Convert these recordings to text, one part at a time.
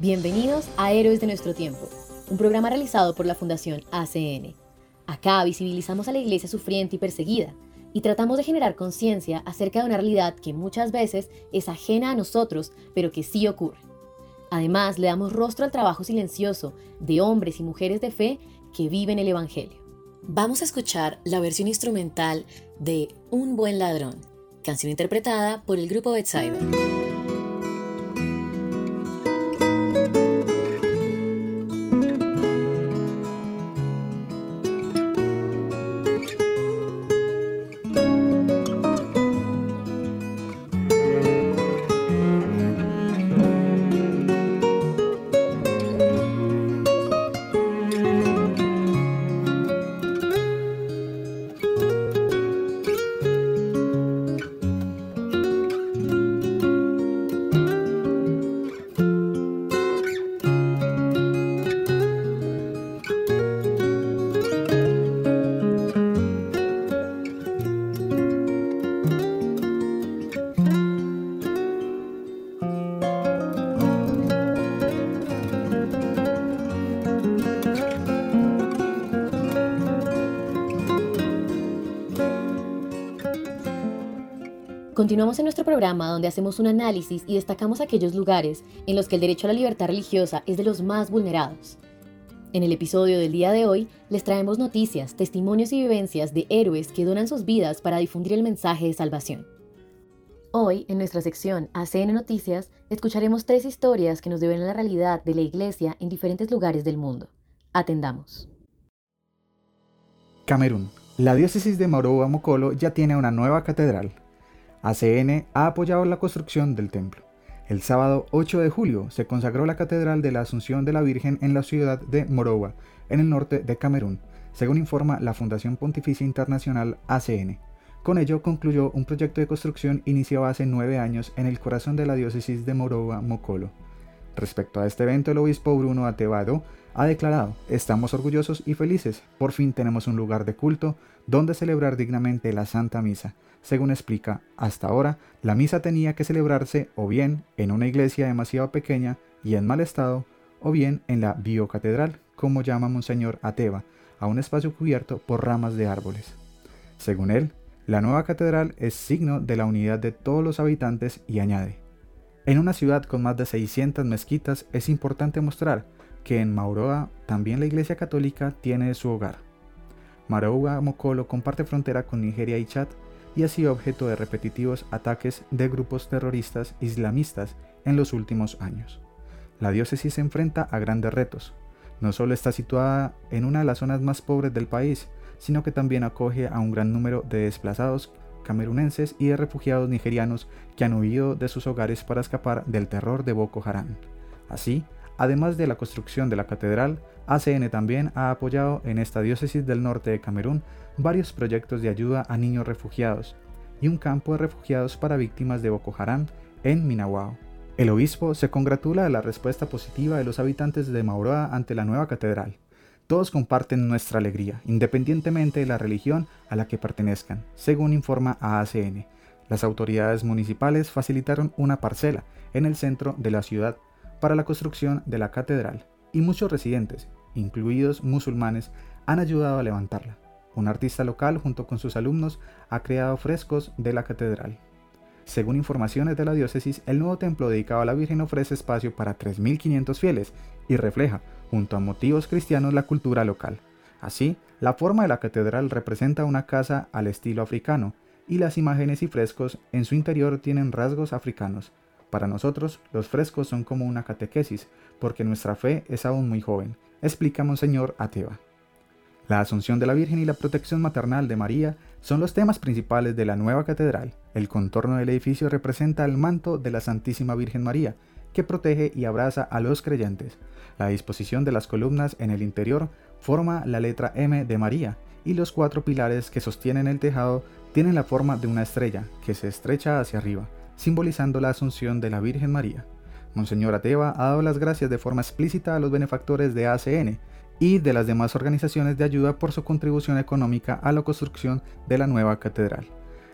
Bienvenidos a Héroes de nuestro tiempo, un programa realizado por la Fundación ACN. Acá visibilizamos a la iglesia sufriente y perseguida y tratamos de generar conciencia acerca de una realidad que muchas veces es ajena a nosotros, pero que sí ocurre. Además, le damos rostro al trabajo silencioso de hombres y mujeres de fe que viven el Evangelio. Vamos a escuchar la versión instrumental de Un buen ladrón, canción interpretada por el grupo Bethsaida. Continuamos en nuestro programa donde hacemos un análisis y destacamos aquellos lugares en los que el derecho a la libertad religiosa es de los más vulnerados. En el episodio del día de hoy les traemos noticias, testimonios y vivencias de héroes que donan sus vidas para difundir el mensaje de salvación. Hoy, en nuestra sección ACN Noticias, escucharemos tres historias que nos a la realidad de la Iglesia en diferentes lugares del mundo. Atendamos. Camerún. La diócesis de Moroba Mokolo ya tiene una nueva catedral, ACN ha apoyado la construcción del templo. El sábado 8 de julio se consagró la Catedral de la Asunción de la Virgen en la ciudad de Morowa, en el norte de Camerún, según informa la Fundación Pontificia Internacional ACN. Con ello concluyó un proyecto de construcción iniciado hace nueve años en el corazón de la diócesis de Morowa, Mokolo. Respecto a este evento, el obispo Bruno Atevado ha declarado, estamos orgullosos y felices, por fin tenemos un lugar de culto donde celebrar dignamente la Santa Misa, según explica, hasta ahora la misa tenía que celebrarse o bien en una iglesia demasiado pequeña y en mal estado, o bien en la biocatedral, como llama Monseñor Ateva, a un espacio cubierto por ramas de árboles. Según él, la nueva catedral es signo de la unidad de todos los habitantes y añade, en una ciudad con más de 600 mezquitas es importante mostrar que en Mauroa también la Iglesia Católica tiene su hogar. Mauroa Mokolo comparte frontera con Nigeria y Chad y ha sido objeto de repetitivos ataques de grupos terroristas islamistas en los últimos años. La diócesis se enfrenta a grandes retos. No solo está situada en una de las zonas más pobres del país, sino que también acoge a un gran número de desplazados camerunenses y de refugiados nigerianos que han huido de sus hogares para escapar del terror de Boko Haram. Así, además de la construcción de la catedral, ACN también ha apoyado en esta diócesis del norte de Camerún varios proyectos de ayuda a niños refugiados y un campo de refugiados para víctimas de Boko Haram en Minawao. El obispo se congratula de la respuesta positiva de los habitantes de Mauroa ante la nueva catedral. Todos comparten nuestra alegría, independientemente de la religión a la que pertenezcan, según informa AACN. Las autoridades municipales facilitaron una parcela en el centro de la ciudad para la construcción de la catedral y muchos residentes, incluidos musulmanes, han ayudado a levantarla. Un artista local junto con sus alumnos ha creado frescos de la catedral. Según informaciones de la diócesis, el nuevo templo dedicado a la Virgen ofrece espacio para 3.500 fieles y refleja, junto a motivos cristianos, la cultura local. Así, la forma de la catedral representa una casa al estilo africano, y las imágenes y frescos en su interior tienen rasgos africanos. Para nosotros, los frescos son como una catequesis, porque nuestra fe es aún muy joven, explica Monseñor Ateva. La Asunción de la Virgen y la protección maternal de María son los temas principales de la nueva catedral. El contorno del edificio representa el manto de la Santísima Virgen María, que protege y abraza a los creyentes. La disposición de las columnas en el interior forma la letra M de María y los cuatro pilares que sostienen el tejado tienen la forma de una estrella que se estrecha hacia arriba, simbolizando la asunción de la Virgen María. Monseñor Ateva ha dado las gracias de forma explícita a los benefactores de ACN, y de las demás organizaciones de ayuda por su contribución económica a la construcción de la nueva catedral.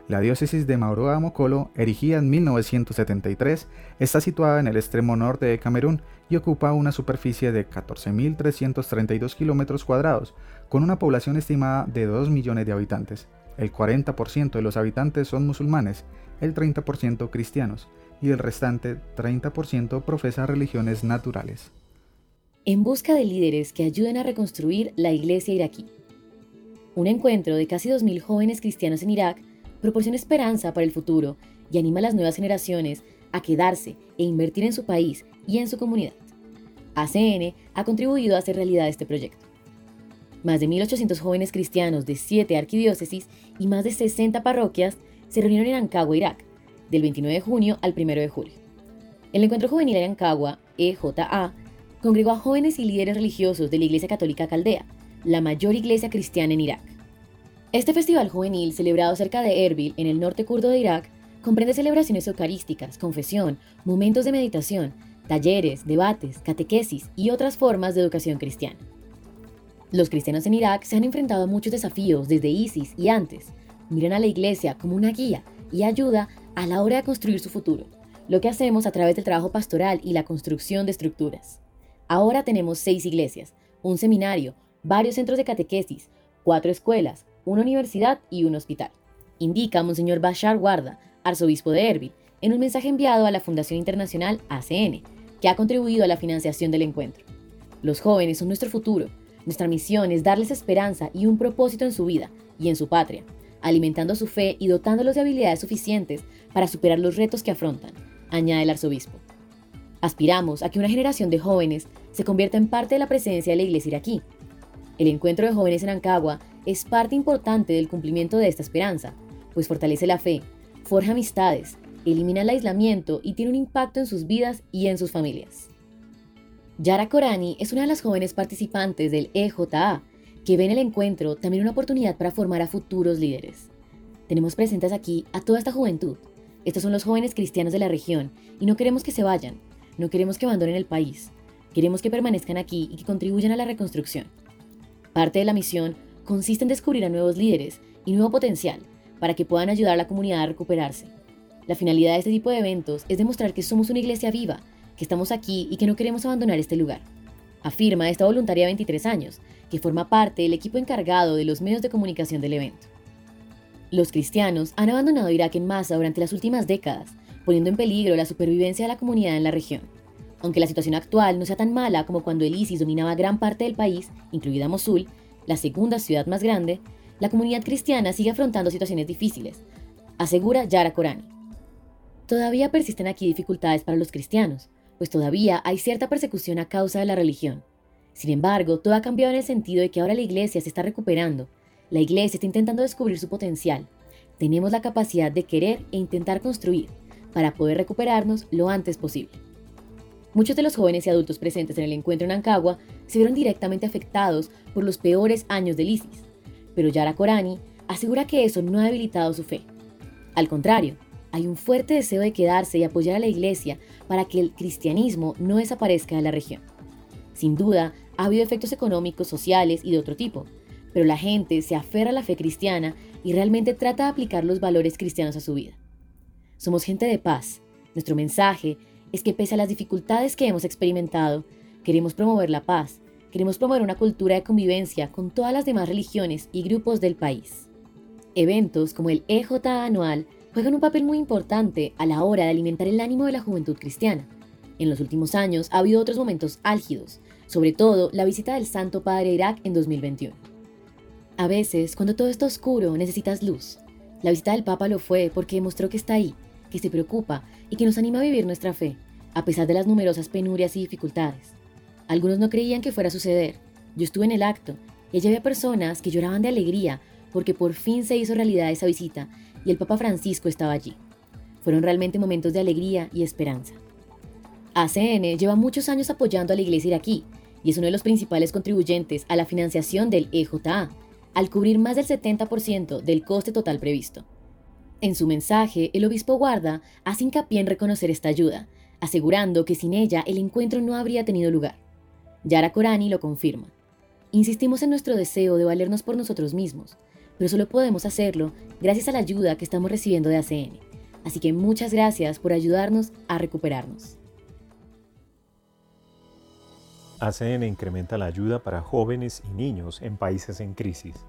La diócesis de Mauroa Mokolo, erigida en 1973, está situada en el extremo norte de Camerún y ocupa una superficie de 14.332 kilómetros cuadrados, con una población estimada de 2 millones de habitantes. El 40% de los habitantes son musulmanes, el 30% cristianos y el restante 30% profesa religiones naturales en busca de líderes que ayuden a reconstruir la iglesia iraquí. Un encuentro de casi 2.000 jóvenes cristianos en Irak proporciona esperanza para el futuro y anima a las nuevas generaciones a quedarse e invertir en su país y en su comunidad. ACN ha contribuido a hacer realidad este proyecto. Más de 1.800 jóvenes cristianos de 7 arquidiócesis y más de 60 parroquias se reunieron en Ancagua, Irak, del 29 de junio al 1 de julio. El encuentro juvenil en Ancagua, EJA, congregó a jóvenes y líderes religiosos de la Iglesia Católica Caldea, la mayor iglesia cristiana en Irak. Este festival juvenil, celebrado cerca de Erbil, en el norte kurdo de Irak, comprende celebraciones eucarísticas, confesión, momentos de meditación, talleres, debates, catequesis y otras formas de educación cristiana. Los cristianos en Irak se han enfrentado a muchos desafíos desde ISIS y antes. Miran a la iglesia como una guía y ayuda a la hora de construir su futuro, lo que hacemos a través del trabajo pastoral y la construcción de estructuras. Ahora tenemos seis iglesias, un seminario, varios centros de catequesis, cuatro escuelas, una universidad y un hospital. Indica Monseñor Bashar Guarda, arzobispo de Erbil, en un mensaje enviado a la Fundación Internacional ACN, que ha contribuido a la financiación del encuentro. Los jóvenes son nuestro futuro. Nuestra misión es darles esperanza y un propósito en su vida y en su patria, alimentando su fe y dotándolos de habilidades suficientes para superar los retos que afrontan, añade el arzobispo. Aspiramos a que una generación de jóvenes se convierta en parte de la presencia de la iglesia iraquí. El encuentro de jóvenes en Ancagua es parte importante del cumplimiento de esta esperanza, pues fortalece la fe, forja amistades, elimina el aislamiento y tiene un impacto en sus vidas y en sus familias. Yara Korani es una de las jóvenes participantes del EJA, que ve en el encuentro también una oportunidad para formar a futuros líderes. Tenemos presentes aquí a toda esta juventud. Estos son los jóvenes cristianos de la región y no queremos que se vayan, no queremos que abandonen el país, queremos que permanezcan aquí y que contribuyan a la reconstrucción. Parte de la misión consiste en descubrir a nuevos líderes y nuevo potencial para que puedan ayudar a la comunidad a recuperarse. La finalidad de este tipo de eventos es demostrar que somos una iglesia viva, que estamos aquí y que no queremos abandonar este lugar. Afirma esta voluntaria de 23 años, que forma parte del equipo encargado de los medios de comunicación del evento. Los cristianos han abandonado Irak en masa durante las últimas décadas poniendo en peligro la supervivencia de la comunidad en la región. Aunque la situación actual no sea tan mala como cuando el ISIS dominaba gran parte del país, incluida Mosul, la segunda ciudad más grande, la comunidad cristiana sigue afrontando situaciones difíciles, asegura Yara Korani. Todavía persisten aquí dificultades para los cristianos, pues todavía hay cierta persecución a causa de la religión. Sin embargo, todo ha cambiado en el sentido de que ahora la iglesia se está recuperando. La iglesia está intentando descubrir su potencial. Tenemos la capacidad de querer e intentar construir, para poder recuperarnos lo antes posible. Muchos de los jóvenes y adultos presentes en el encuentro en Ancagua se vieron directamente afectados por los peores años del ISIS, pero Yara Korani asegura que eso no ha debilitado su fe. Al contrario, hay un fuerte deseo de quedarse y apoyar a la iglesia para que el cristianismo no desaparezca de la región. Sin duda, ha habido efectos económicos, sociales y de otro tipo, pero la gente se aferra a la fe cristiana y realmente trata de aplicar los valores cristianos a su vida. Somos gente de paz. Nuestro mensaje es que pese a las dificultades que hemos experimentado, queremos promover la paz, queremos promover una cultura de convivencia con todas las demás religiones y grupos del país. Eventos como el EJ anual juegan un papel muy importante a la hora de alimentar el ánimo de la juventud cristiana. En los últimos años ha habido otros momentos álgidos, sobre todo la visita del Santo Padre a Irak en 2021. A veces, cuando todo está oscuro, necesitas luz. La visita del Papa lo fue porque demostró que está ahí, que se preocupa y que nos anima a vivir nuestra fe, a pesar de las numerosas penurias y dificultades. Algunos no creían que fuera a suceder. Yo estuve en el acto y allí había personas que lloraban de alegría porque por fin se hizo realidad esa visita y el Papa Francisco estaba allí. Fueron realmente momentos de alegría y esperanza. ACN lleva muchos años apoyando a la iglesia iraquí y es uno de los principales contribuyentes a la financiación del EJA, al cubrir más del 70% del coste total previsto. En su mensaje, el obispo Guarda hace hincapié en reconocer esta ayuda, asegurando que sin ella el encuentro no habría tenido lugar. Yara Korani lo confirma. Insistimos en nuestro deseo de valernos por nosotros mismos, pero solo podemos hacerlo gracias a la ayuda que estamos recibiendo de ACN. Así que muchas gracias por ayudarnos a recuperarnos. ACN incrementa la ayuda para jóvenes y niños en países en crisis.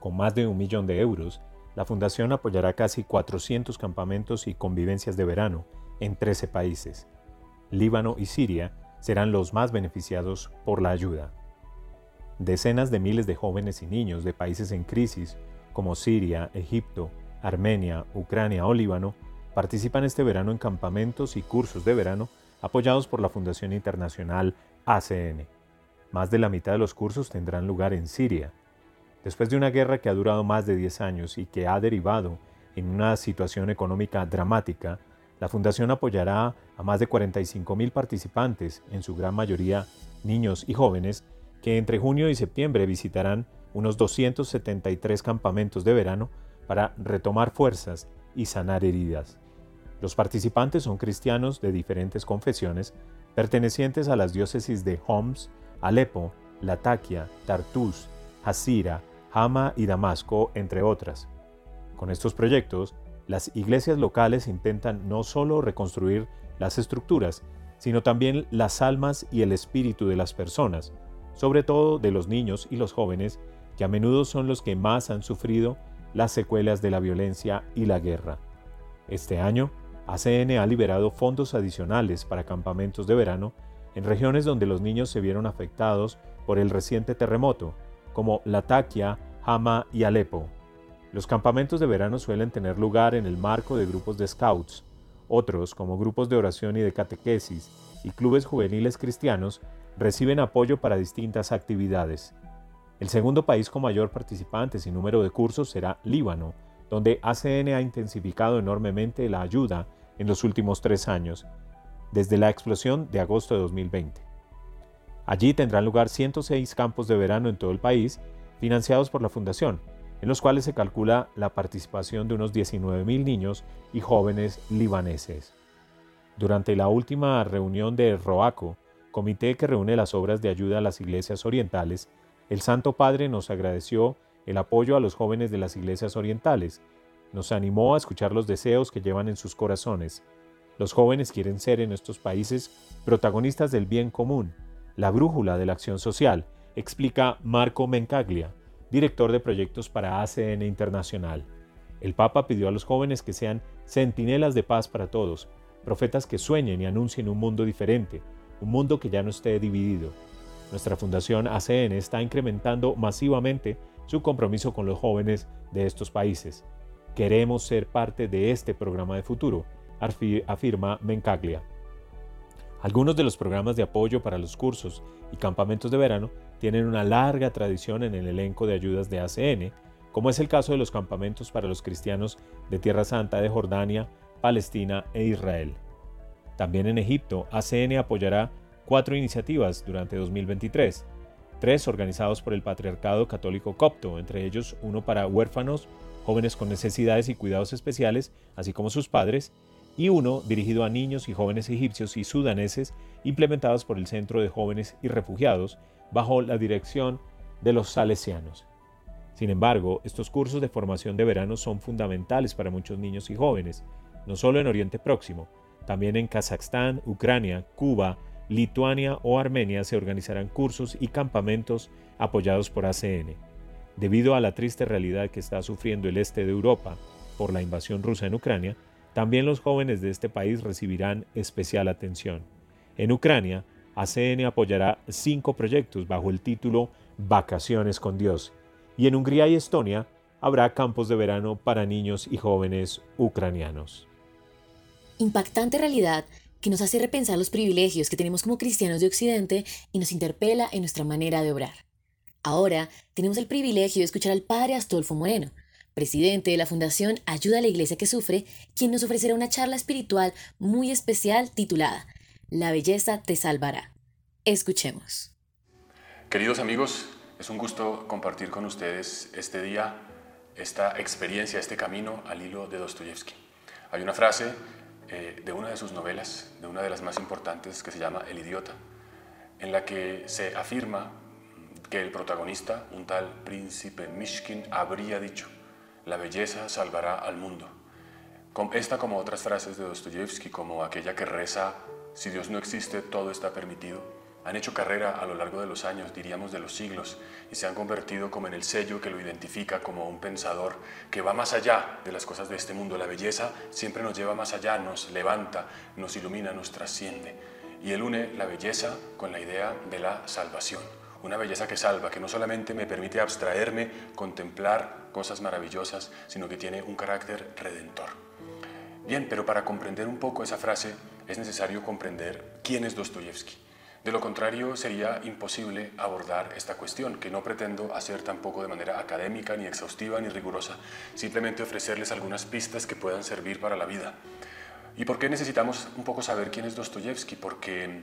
Con más de un millón de euros, la Fundación apoyará casi 400 campamentos y convivencias de verano en 13 países. Líbano y Siria serán los más beneficiados por la ayuda. Decenas de miles de jóvenes y niños de países en crisis como Siria, Egipto, Armenia, Ucrania o Líbano participan este verano en campamentos y cursos de verano apoyados por la Fundación Internacional ACN. Más de la mitad de los cursos tendrán lugar en Siria. Después de una guerra que ha durado más de 10 años y que ha derivado en una situación económica dramática, la Fundación apoyará a más de 45.000 participantes, en su gran mayoría niños y jóvenes, que entre junio y septiembre visitarán unos 273 campamentos de verano para retomar fuerzas y sanar heridas. Los participantes son cristianos de diferentes confesiones, pertenecientes a las diócesis de Homs, Alepo, Latakia, Tartus, Hasira, Hama y Damasco, entre otras. Con estos proyectos, las iglesias locales intentan no solo reconstruir las estructuras, sino también las almas y el espíritu de las personas, sobre todo de los niños y los jóvenes, que a menudo son los que más han sufrido las secuelas de la violencia y la guerra. Este año, ACN ha liberado fondos adicionales para campamentos de verano en regiones donde los niños se vieron afectados por el reciente terremoto, como Latakia, Hama y Alepo. Los campamentos de verano suelen tener lugar en el marco de grupos de scouts. Otros, como grupos de oración y de catequesis y clubes juveniles cristianos, reciben apoyo para distintas actividades. El segundo país con mayor participantes y número de cursos será Líbano, donde ACN ha intensificado enormemente la ayuda en los últimos tres años, desde la explosión de agosto de 2020. Allí tendrán lugar 106 campos de verano en todo el país, financiados por la Fundación, en los cuales se calcula la participación de unos 19.000 niños y jóvenes libaneses. Durante la última reunión de ROACO, comité que reúne las obras de ayuda a las iglesias orientales, el Santo Padre nos agradeció el apoyo a los jóvenes de las iglesias orientales, nos animó a escuchar los deseos que llevan en sus corazones. Los jóvenes quieren ser en estos países protagonistas del bien común, la brújula de la acción social, explica Marco Mencaglia, director de proyectos para ACN Internacional. El Papa pidió a los jóvenes que sean centinelas de paz para todos, profetas que sueñen y anuncien un mundo diferente, un mundo que ya no esté dividido. Nuestra fundación ACN está incrementando masivamente su compromiso con los jóvenes de estos países. Queremos ser parte de este programa de futuro, afirma Mencaglia. Algunos de los programas de apoyo para los cursos y campamentos de verano tienen una larga tradición en el elenco de ayudas de ACN, como es el caso de los campamentos para los cristianos de Tierra Santa de Jordania, Palestina e Israel. También en Egipto, ACN apoyará cuatro iniciativas durante 2023, tres organizados por el Patriarcado Católico Copto, entre ellos uno para huérfanos, jóvenes con necesidades y cuidados especiales, así como sus padres, y uno dirigido a niños y jóvenes egipcios y sudaneses, implementados por el Centro de Jóvenes y Refugiados, bajo la dirección de los salesianos. Sin embargo, estos cursos de formación de verano son fundamentales para muchos niños y jóvenes, no solo en Oriente Próximo, también en Kazajstán, Ucrania, Cuba, Lituania o Armenia se organizarán cursos y campamentos apoyados por ACN. Debido a la triste realidad que está sufriendo el este de Europa por la invasión rusa en Ucrania, también los jóvenes de este país recibirán especial atención. En Ucrania, ACN apoyará cinco proyectos bajo el título Vacaciones con Dios, y en Hungría y Estonia habrá campos de verano para niños y jóvenes ucranianos impactante realidad que nos hace repensar los privilegios que tenemos como cristianos de Occidente y nos interpela en nuestra manera de obrar. Ahora tenemos el privilegio de escuchar al padre Astolfo Moreno, presidente de la Fundación Ayuda a la Iglesia que Sufre, quien nos ofrecerá una charla espiritual muy especial titulada La belleza te salvará. Escuchemos. Queridos amigos, es un gusto compartir con ustedes este día, esta experiencia, este camino al hilo de Dostoyevsky. Hay una frase eh, de una de sus novelas, de una de las más importantes, que se llama El idiota, en la que se afirma que el protagonista, un tal príncipe Mishkin, habría dicho, la belleza salvará al mundo. Esta como otras frases de Dostoyevsky, como aquella que reza, si Dios no existe, todo está permitido, han hecho carrera a lo largo de los años, diríamos de los siglos, y se han convertido como en el sello que lo identifica como un pensador que va más allá de las cosas de este mundo. La belleza siempre nos lleva más allá, nos levanta, nos ilumina, nos trasciende. Y él une la belleza con la idea de la salvación una belleza que salva, que no solamente me permite abstraerme, contemplar cosas maravillosas, sino que tiene un carácter redentor. Bien, pero para comprender un poco esa frase es necesario comprender quién es Dostoyevsky. De lo contrario, sería imposible abordar esta cuestión, que no pretendo hacer tampoco de manera académica, ni exhaustiva, ni rigurosa, simplemente ofrecerles algunas pistas que puedan servir para la vida. ¿Y por qué necesitamos un poco saber quién es Dostoyevsky? Porque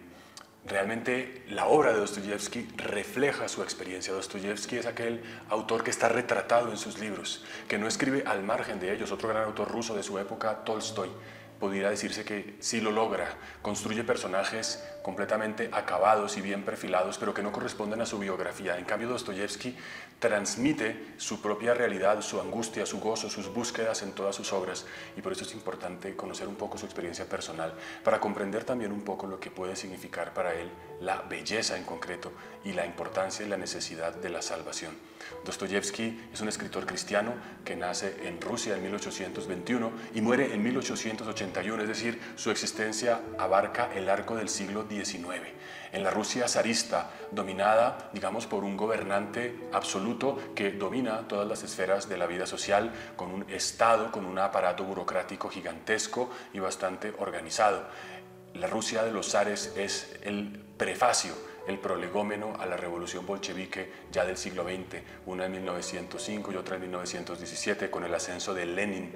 Realmente la obra de Dostoyevsky refleja su experiencia. Dostoyevsky es aquel autor que está retratado en sus libros, que no escribe al margen de ellos. Otro gran autor ruso de su época, Tolstoy, podría decirse que sí lo logra, construye personajes completamente acabados y bien perfilados, pero que no corresponden a su biografía. En cambio, Dostoyevsky transmite su propia realidad, su angustia, su gozo, sus búsquedas en todas sus obras, y por eso es importante conocer un poco su experiencia personal, para comprender también un poco lo que puede significar para él la belleza en concreto y la importancia y la necesidad de la salvación. Dostoyevsky es un escritor cristiano que nace en Rusia en 1821 y muere en 1881, es decir, su existencia abarca el arco del siglo XIX. En la Rusia zarista, dominada, digamos, por un gobernante absoluto que domina todas las esferas de la vida social, con un Estado, con un aparato burocrático gigantesco y bastante organizado. La Rusia de los zares es el prefacio el prolegómeno a la revolución bolchevique ya del siglo XX, una en 1905 y otra en 1917, con el ascenso de Lenin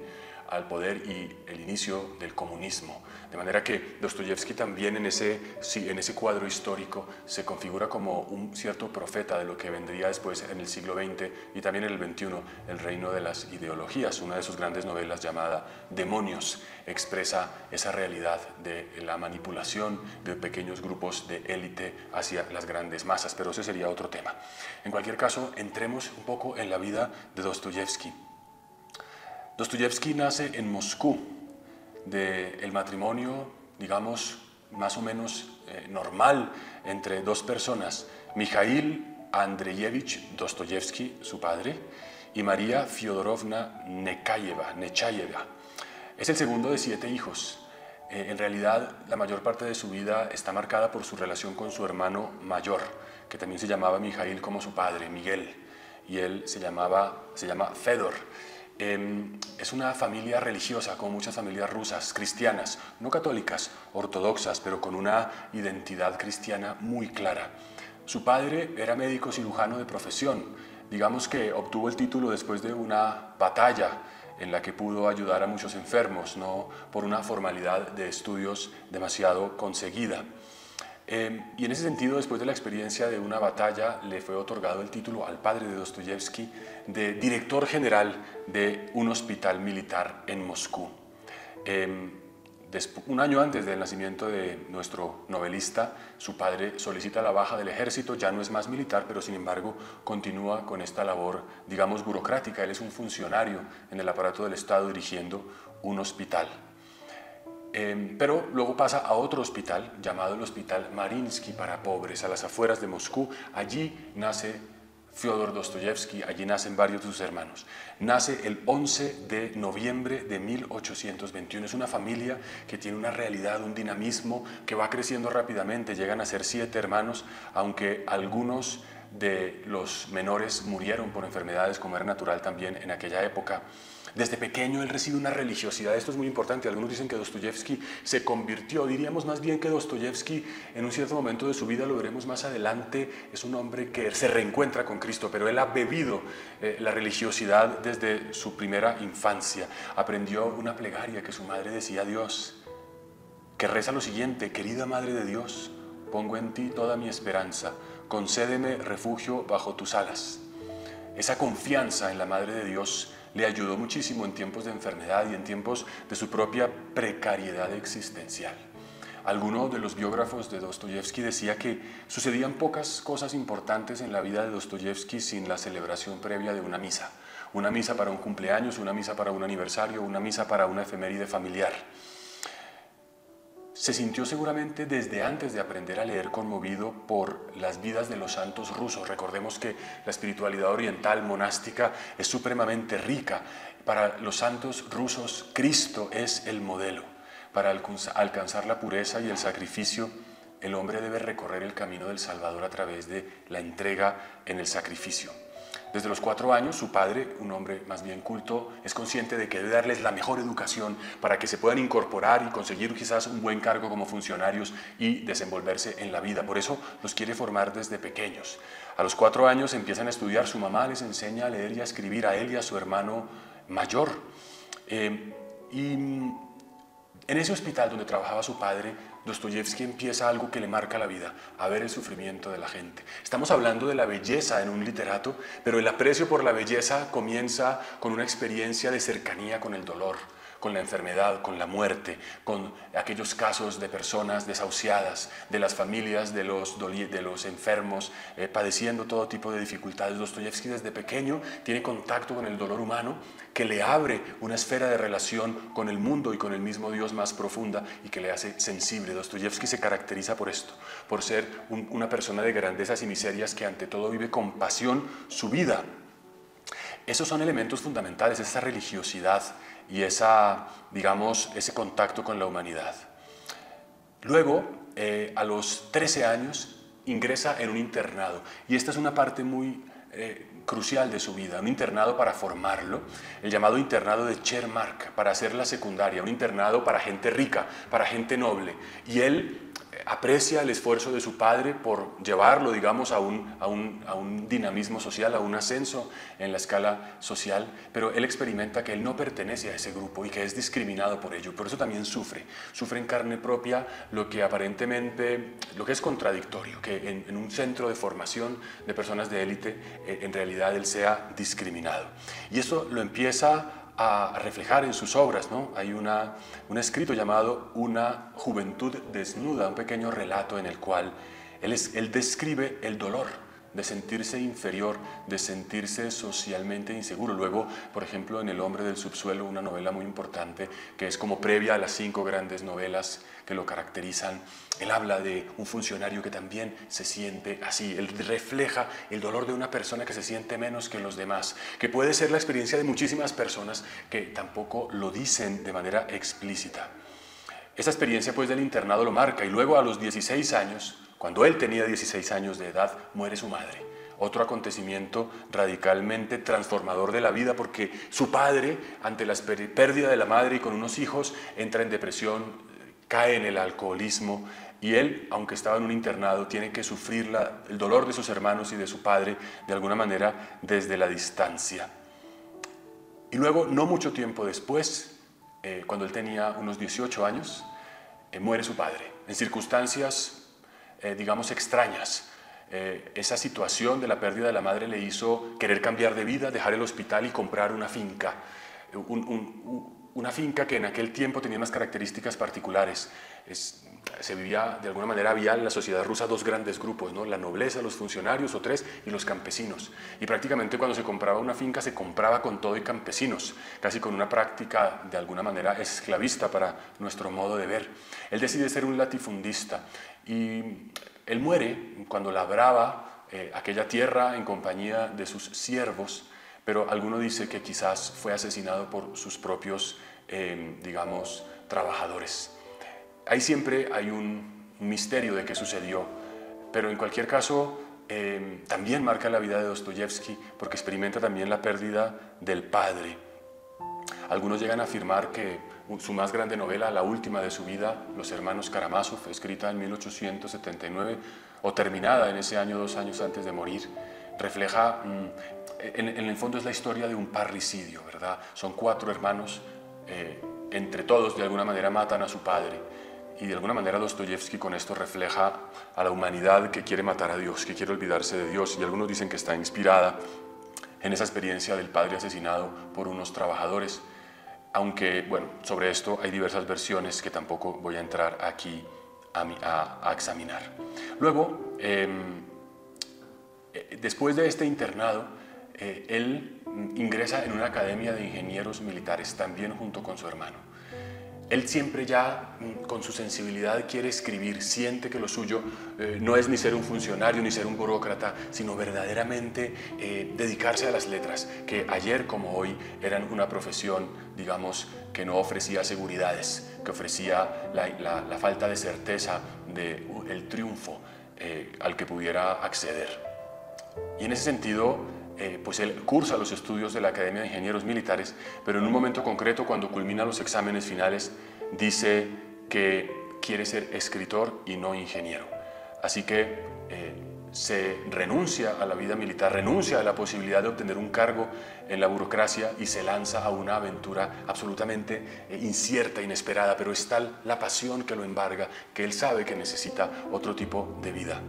al poder y el inicio del comunismo. De manera que Dostoyevsky también en ese, en ese cuadro histórico se configura como un cierto profeta de lo que vendría después en el siglo XX y también en el XXI, el reino de las ideologías. Una de sus grandes novelas llamada Demonios expresa esa realidad de la manipulación de pequeños grupos de élite hacia las grandes masas, pero ese sería otro tema. En cualquier caso, entremos un poco en la vida de Dostoyevsky. Dostoyevsky nace en Moscú, del matrimonio, digamos, más o menos eh, normal entre dos personas, Mikhail Andreyevich Dostoyevsky, su padre, y María Fyodorovna Nekayeva, Nechayeva. Es el segundo de siete hijos. Eh, en realidad, la mayor parte de su vida está marcada por su relación con su hermano mayor, que también se llamaba Mikhail como su padre, Miguel, y él se, llamaba, se llama Fedor. Em, es una familia religiosa, como muchas familias rusas, cristianas, no católicas, ortodoxas, pero con una identidad cristiana muy clara. Su padre era médico cirujano de profesión, digamos que obtuvo el título después de una batalla en la que pudo ayudar a muchos enfermos, no por una formalidad de estudios demasiado conseguida. Em, y en ese sentido, después de la experiencia de una batalla, le fue otorgado el título al padre de Dostoyevsky de director general de un hospital militar en Moscú. Em, un año antes del nacimiento de nuestro novelista, su padre solicita la baja del ejército, ya no es más militar, pero sin embargo continúa con esta labor, digamos, burocrática. Él es un funcionario en el aparato del Estado dirigiendo un hospital. Em, pero luego pasa a otro hospital llamado el Hospital Marinsky para pobres, a las afueras de Moscú. Allí nace Fyodor Dostoyevsky, allí nacen varios de sus hermanos. Nace el 11 de noviembre de 1821. Es una familia que tiene una realidad, un dinamismo que va creciendo rápidamente. Llegan a ser siete hermanos, aunque algunos de los menores murieron por enfermedades, como era natural también en aquella época. Desde pequeño él recibe una religiosidad, esto es muy importante, algunos dicen que Dostoyevsky se convirtió, diríamos más bien que Dostoyevsky en un cierto momento de su vida, lo veremos más adelante, es un hombre que se reencuentra con Cristo, pero él ha bebido eh, la religiosidad desde su primera infancia, aprendió una plegaria que su madre decía a Dios, que reza lo siguiente, querida Madre de Dios, pongo en ti toda mi esperanza, concédeme refugio bajo tus alas. Esa confianza en la Madre de Dios le ayudó muchísimo en tiempos de enfermedad y en tiempos de su propia precariedad existencial. Alguno de los biógrafos de Dostoyevsky decía que sucedían pocas cosas importantes en la vida de Dostoyevsky sin la celebración previa de una misa. Una misa para un cumpleaños, una misa para un aniversario, una misa para una efeméride familiar se sintió seguramente desde antes de aprender a leer conmovido por las vidas de los santos rusos. Recordemos que la espiritualidad oriental monástica es supremamente rica. Para los santos rusos, Cristo es el modelo. Para alcanzar la pureza y el sacrificio, el hombre debe recorrer el camino del Salvador a través de la entrega en el sacrificio. Desde los cuatro años, su padre, un hombre más bien culto, es consciente de que debe darles la mejor educación para que se puedan incorporar y conseguir quizás un buen cargo como funcionarios y desenvolverse en la vida. Por eso los quiere formar desde pequeños. A los cuatro años empiezan a estudiar, su mamá les enseña a leer y a escribir a él y a su hermano mayor. Eh, y en ese hospital donde trabajaba su padre, Dostoyevsky empieza algo que le marca la vida, a ver el sufrimiento de la gente. Estamos hablando de la belleza en un literato, pero el aprecio por la belleza comienza con una experiencia de cercanía con el dolor con la enfermedad, con la muerte, con aquellos casos de personas desahuciadas, de las familias de los, de los enfermos, eh, padeciendo todo tipo de dificultades. Dostoyevsky desde pequeño tiene contacto con el dolor humano que le abre una esfera de relación con el mundo y con el mismo Dios más profunda y que le hace sensible. Dostoyevsky se caracteriza por esto, por ser una persona de grandezas y miserias que ante todo vive con pasión su vida. Esos son elementos fundamentales, esa religiosidad, y esa, digamos, ese contacto con la humanidad. Luego, eh, a los 13 años, ingresa en un internado y esta es una parte muy eh, crucial de su vida, un internado para formarlo, el llamado internado de Chermark, para hacer la secundaria, un internado para gente rica, para gente noble. Y él aprecia el esfuerzo de su padre por llevarlo, digamos, a un, a, un, dinamismo social, a un ascenso en la escala social, pero él experimenta que él no pertenece a ese grupo y que es discriminado por ello. Por eso también sufre, sufre en carne propia lo que aparentemente, lo que es contradictorio, que en, en un centro de formación de personas de élite, eh, en realidad él sea discriminado. Y eso lo empieza a reflejar en sus obras. ¿no? Hay una, un escrito llamado Una juventud desnuda, un pequeño relato en el cual él, es, él describe el dolor de sentirse inferior, de sentirse socialmente inseguro. Luego, por ejemplo, en El hombre del subsuelo, una novela muy importante que es como previa a las cinco grandes novelas que lo caracterizan, él habla de un funcionario que también se siente así, él refleja el dolor de una persona que se siente menos que los demás, que puede ser la experiencia de muchísimas personas que tampoco lo dicen de manera explícita. Esa experiencia pues del internado lo marca y luego a los 16 años cuando él tenía 16 años de edad, muere su madre. Otro acontecimiento radicalmente transformador de la vida porque su padre, ante la pérdida de la madre y con unos hijos, entra en depresión, cae en el alcoholismo y él, aunque estaba en un internado, tiene que sufrir el dolor de sus hermanos y de su padre de alguna manera desde la distancia. Y luego, no mucho tiempo después, eh, cuando él tenía unos 18 años, eh, muere su padre, en circunstancias eh, digamos, extrañas. Esa situación de la pérdida de la madre le hizo querer cambiar de vida, dejar el hospital y comprar una finca. Una finca que en aquel tiempo tenía unas características particulares. se vivía, de alguna manera, había en la sociedad rusa dos grandes grupos, ¿no? la nobleza, los funcionarios o tres, y los campesinos. Y prácticamente cuando se compraba una finca se compraba con todo y campesinos, casi con una práctica, de alguna manera, esclavista para nuestro modo de ver. Él decide ser un latifundista y él muere cuando labraba eh, aquella tierra en compañía de sus siervos, pero alguno dice que quizás fue asesinado por sus propios, eh, digamos, trabajadores. Ahí siempre hay un, misterio de qué sucedió, pero en cualquier caso eh, también marca la vida de Dostoyevsky porque experimenta también la pérdida del padre. Algunos llegan a afirmar que su más grande novela, la última de su vida, Los hermanos Karamazov, escrita en 1879 o terminada en ese año, dos años antes de morir, refleja, mm, en, el fondo es la historia de un parricidio, ¿verdad? Son cuatro hermanos, eh, entre todos de alguna manera matan a su padre. Y de alguna manera Dostoyevsky con esto refleja a la humanidad que quiere matar a Dios, que quiere olvidarse de Dios. Y algunos dicen que está inspirada en esa experiencia del padre asesinado por unos trabajadores aunque, bueno, sobre esto hay diversas versiones que tampoco voy a entrar aquí a, examinar. Luego, em, eh, después de este internado, eh, él ingresa en una academia de ingenieros militares, también junto con su hermano. Él siempre ya mm, con su sensibilidad quiere escribir, siente que lo suyo eh, no es ni ser un funcionario ni ser un burócrata, sino verdaderamente eh, dedicarse a las letras, que ayer como hoy eran una profesión, digamos, que no ofrecía seguridades, que ofrecía la, falta de certeza del el triunfo eh, al que pudiera acceder. Y en ese sentido, pues él cursa los estudios de la Academia de Ingenieros Militares, pero en un momento concreto, cuando culmina los exámenes finales, dice que quiere ser escritor y no ingeniero. Así que eh, se renuncia a la vida militar, renuncia a la posibilidad de obtener un cargo en la burocracia y se lanza a una aventura absolutamente eh, incierta, inesperada, pero es tal la pasión que lo embarga que él sabe que necesita otro tipo de vida.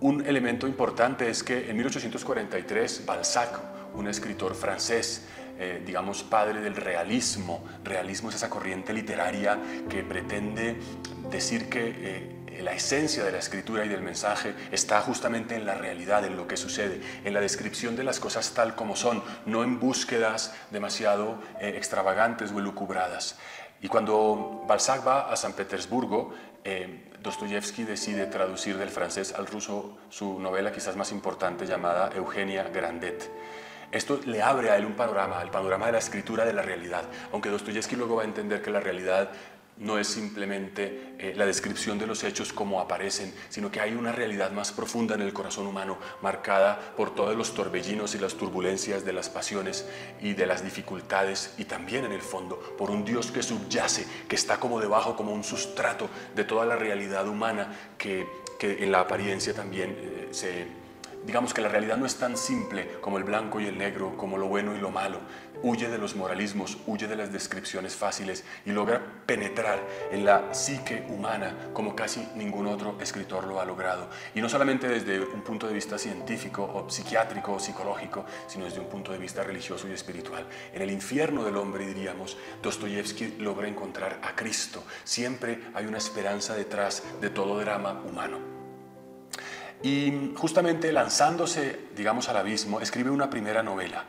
Un elemento importante es que en 1843 Balzac, un escritor francés, eh, digamos, padre del realismo. Realismo es esa corriente literaria que pretende decir que eh, la esencia de la escritura y del mensaje está justamente en la realidad, en lo que sucede, en la descripción de las cosas tal como son, no en búsquedas demasiado eh, extravagantes o elucubradas. Y cuando Balzac va a San Petersburgo, Dostoyevsky decide traducir del francés al ruso su novela quizás más importante llamada Eugenia Grandet. Esto le abre a él un panorama, el panorama de la escritura de la realidad, aunque Dostoyevsky luego va a entender que la realidad no es simplemente eh, la descripción de los hechos como aparecen, sino que hay una realidad más profunda en el corazón humano, marcada por todos los torbellinos y las turbulencias de las pasiones y de las dificultades, y también en el fondo por un Dios que subyace, que está como debajo, como un sustrato de toda la realidad humana que, en la apariencia también eh, se Digamos que la realidad no es tan simple como el blanco y el negro, como lo bueno y lo malo. Huye de los moralismos, huye de las descripciones fáciles y logra penetrar en la psique humana como casi ningún otro escritor lo ha logrado. Y no solamente desde un punto de vista científico o psiquiátrico o psicológico, sino desde un punto de vista religioso y espiritual. En el infierno del hombre, diríamos, Dostoyevsky logra encontrar a Cristo. Siempre hay una esperanza detrás de todo drama humano. Y justamente lanzándose, digamos, al abismo, escribe una primera novela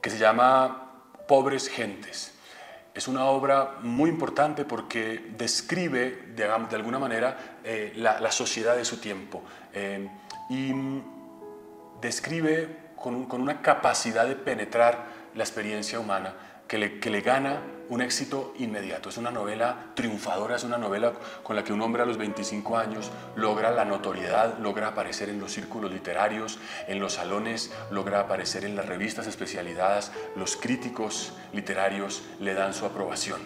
que se llama Pobres Gentes. Es una obra muy importante porque describe, de alguna manera, eh, la, sociedad de su tiempo eh, y describe con, con una capacidad de penetrar la experiencia humana que le, que le, gana un éxito inmediato. Es una novela triunfadora, es una novela con la que un hombre a los 25 años logra la notoriedad, logra aparecer en los círculos literarios, en los salones, logra aparecer en las revistas especializadas, los críticos literarios le dan su aprobación.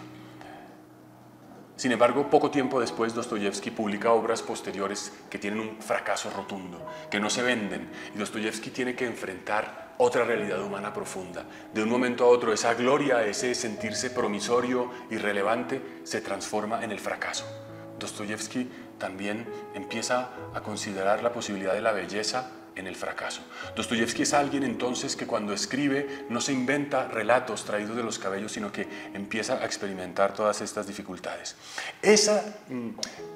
Sin embargo, poco tiempo después Dostoyevsky publica obras posteriores que tienen un fracaso rotundo, que no se venden, y Dostoyevsky tiene que enfrentar otra realidad humana profunda. De un momento a otro, esa gloria, ese sentirse promisorio y relevante, se transforma en el fracaso. Dostoyevsky también empieza a considerar la posibilidad de la belleza en el fracaso. Dostoyevsky es alguien entonces que cuando escribe no se inventa relatos traídos de los cabellos, sino que empieza a experimentar todas estas dificultades. Esa, mm,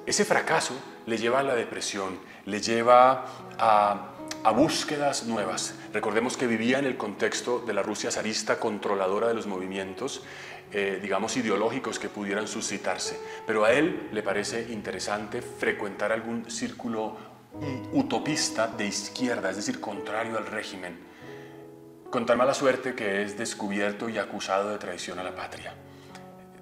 ese fracaso le lleva a la depresión, le lleva a, a búsquedas nuevas. Recordemos que vivía en el contexto de la Rusia zarista controladora de los movimientos, eh, digamos, ideológicos que pudieran suscitarse. Pero a él le parece interesante frecuentar algún círculo utopista de izquierda, es decir, contrario al régimen, con tal mala suerte que es descubierto y acusado de traición a la patria.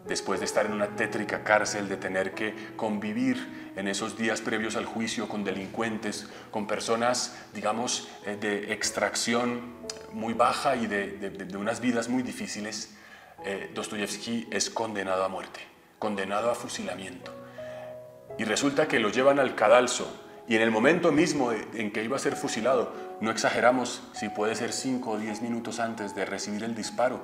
Después de estar en una tétrica cárcel, de tener que convivir en esos días previos al juicio con delincuentes, con personas, digamos, eh, de extracción muy baja y de, unas vidas muy difíciles, eh, Dostoyevsky es condenado a muerte, condenado a fusilamiento. Y resulta que lo llevan al cadalso y en el momento mismo en que iba a ser fusilado, no exageramos si puede ser 5 o 10 minutos antes de recibir el disparo,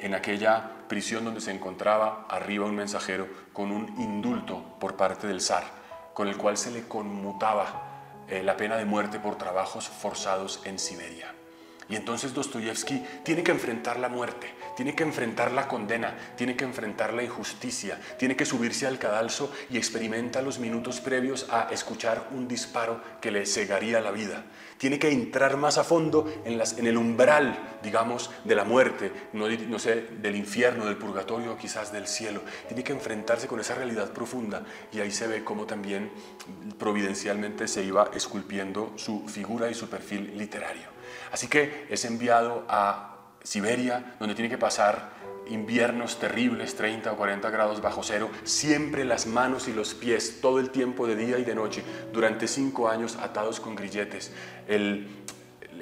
en aquella prisión donde se encontraba arriba un mensajero con un indulto por parte del zar, con el cual se le conmutaba eh, la pena de muerte por trabajos forzados en Siberia. Y entonces Dostoyevsky tiene que enfrentar la muerte, tiene que enfrentar la condena, tiene que enfrentar la injusticia, tiene que subirse al cadalso y experimenta los minutos previos a escuchar un disparo que le cegaría la vida. Tiene que entrar más a fondo en, las, en el umbral, digamos, de la muerte, no, no sé, del infierno, del purgatorio, quizás del cielo. Tiene que enfrentarse con esa realidad profunda y ahí se ve cómo también providencialmente se iba esculpiendo su figura y su perfil literario. Así que es enviado a Siberia, donde tiene que pasar inviernos terribles, 30 o 40 grados bajo cero, siempre las manos y los pies, todo el tiempo de día y de noche, durante cinco años atados con grilletes. El,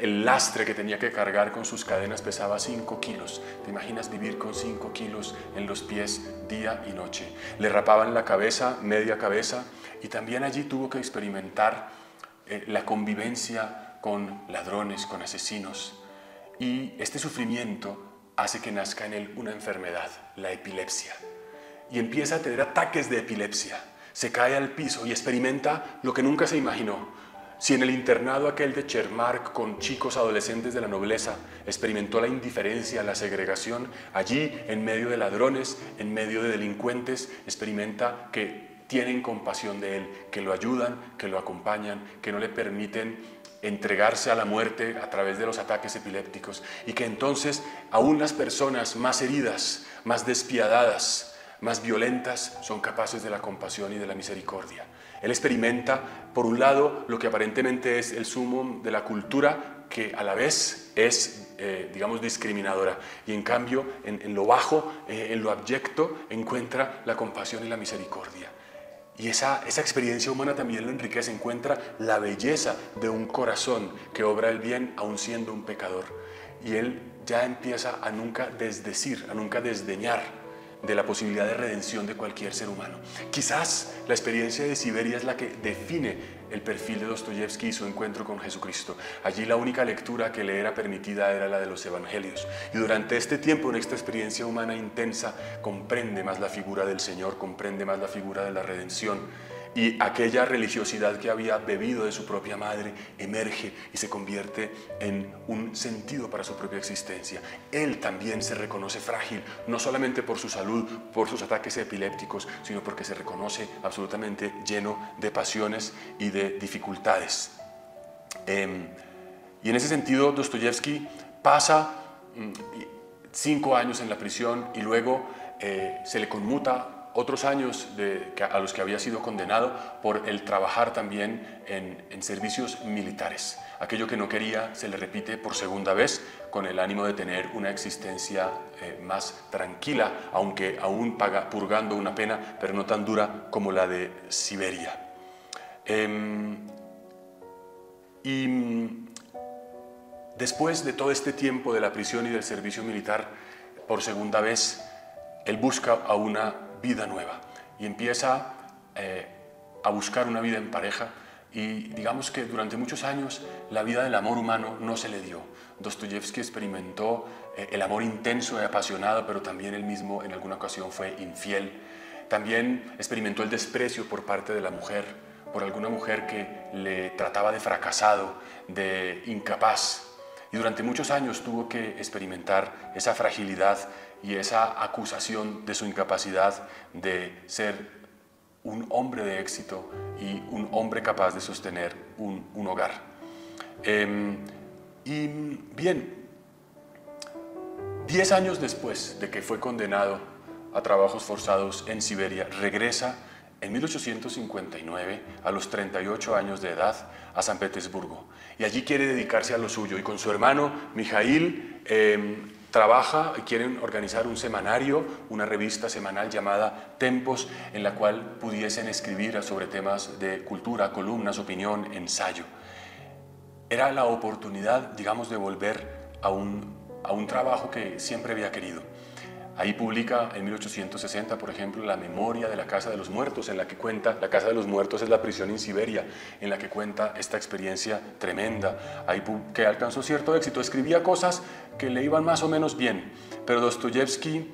lastre que tenía que cargar con sus cadenas pesaba 5 kilos. ¿Te imaginas vivir con 5 kilos en los pies día y noche? Le rapaban la cabeza, media cabeza, y también allí tuvo que experimentar eh, la convivencia con ladrones, con asesinos. Y este sufrimiento hace que nazca en él una enfermedad, la epilepsia. Y empieza a tener ataques de epilepsia. Se cae al piso y experimenta lo que nunca se imaginó. Si en el internado aquel de Chermark con chicos adolescentes de la nobleza experimentó la indiferencia, la segregación, allí en medio de ladrones, en medio de delincuentes, experimenta que tienen compasión de él, que lo ayudan, que lo acompañan, que no le permiten entregarse a la muerte a través de los ataques epilépticos y que entonces aún las personas más heridas, más despiadadas, más violentas son capaces de la compasión y de la misericordia. Él experimenta, por un lado, lo que aparentemente es el sumo de la cultura, que a la vez es, eh, digamos, discriminadora. Y en cambio, en, lo bajo, eh, en lo abyecto, encuentra la compasión y la misericordia. Y esa, esa experiencia humana también lo enriquece, encuentra la belleza de un corazón que obra el bien aun siendo un pecador. Y él ya empieza a nunca desdecir, a nunca desdeñar de la posibilidad de redención de cualquier ser humano. Quizás la experiencia de Siberia es la que define el perfil de Dostoyevsky y su encuentro con Jesucristo. Allí la única lectura que le era permitida era la de los evangelios. Y durante este tiempo, en esta experiencia humana intensa, comprende más la figura del Señor, comprende más la figura de la redención y aquella religiosidad que había bebido de su propia madre emerge y se convierte en un sentido para su propia existencia. Él también se reconoce frágil, no solamente por su salud, por sus ataques epilépticos, sino porque se reconoce absolutamente lleno de pasiones y de dificultades. Em, y en ese sentido, Dostoyevsky pasa mm, cinco años en la prisión y luego eh, se le conmuta otros años a los que había sido condenado por el trabajar también en, servicios militares. Aquello que no quería se le repite por segunda vez con el ánimo de tener una existencia eh, más tranquila, aunque aún paga, purgando una pena, pero no tan dura como la de Siberia. Em, y después de todo este tiempo de la prisión y del servicio militar, por segunda vez, él busca a una vida nueva y empieza eh, a buscar una vida en pareja y digamos que durante muchos años la vida del amor humano no se le dio. Dostoyevsky experimentó eh, el amor intenso y apasionado, pero también él mismo en alguna ocasión fue infiel. También experimentó el desprecio por parte de la mujer, por alguna mujer que le trataba de fracasado, de incapaz. Y durante muchos años tuvo que experimentar esa fragilidad y esa acusación de su incapacidad de ser un hombre de éxito y un hombre capaz de sostener un, hogar. Em, y bien, diez años después de que fue condenado a trabajos forzados en Siberia, regresa en 1859, a los 38 años de edad, a San Petersburgo. Y allí quiere dedicarse a lo suyo. Y con su hermano Mijail em, trabaja y quieren organizar un semanario, una revista semanal llamada Tempos, en la cual pudiesen escribir sobre temas de cultura, columnas, opinión, ensayo. Era la oportunidad, digamos, de volver a un, a un trabajo que siempre había querido. Ahí publica en 1860, por ejemplo, la memoria de la Casa de los Muertos, en la que cuenta, la Casa de los Muertos es la prisión en Siberia, en la que cuenta esta experiencia tremenda, ahí que alcanzó cierto éxito. Escribía cosas que le iban más o menos bien, pero Dostoyevsky,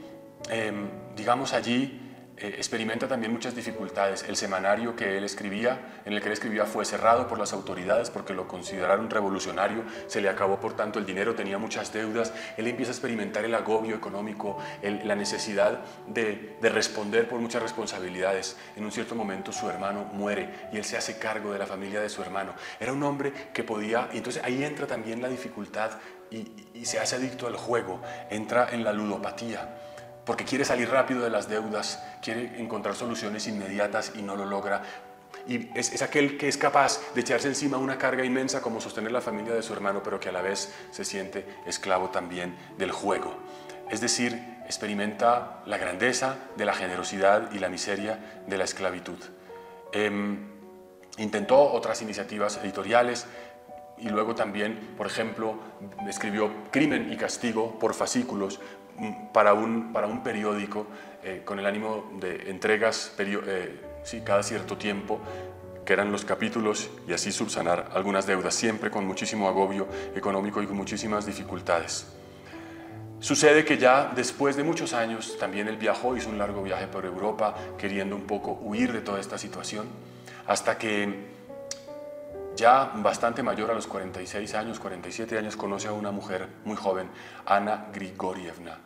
em, digamos allí, eh, experimenta también muchas dificultades. El semanario que él escribía, en el que él escribía, fue cerrado por las autoridades porque lo consideraron revolucionario, se le acabó por tanto el dinero, tenía muchas deudas, él empieza a experimentar el agobio económico, la necesidad de, de responder por muchas responsabilidades. En un cierto momento su hermano muere y él se hace cargo de la familia de su hermano. Era un hombre que podía, entonces ahí entra también la dificultad y, y se hace adicto al juego, entra en la ludopatía porque quiere salir rápido de las deudas, quiere encontrar soluciones inmediatas y no lo logra. Y es, aquel que es capaz de echarse encima una carga inmensa como sostener la familia de su hermano, pero que a la vez se siente esclavo también del juego. Es decir, experimenta la grandeza de la generosidad y la miseria de la esclavitud. Em, intentó otras iniciativas editoriales, y luego también, por ejemplo, escribió Crimen y Castigo por fascículos, para un, para un periódico eh, con el ánimo de entregas eh, sí, cada cierto tiempo, que eran los capítulos, y así subsanar algunas deudas, siempre con muchísimo agobio económico y con muchísimas dificultades. Sucede que ya después de muchos años también él viajó, hizo un largo viaje por Europa queriendo un poco huir de toda esta situación, hasta que ya bastante mayor a los 46 años, 47 años, conoce a una mujer muy joven, Ana Grigorievna,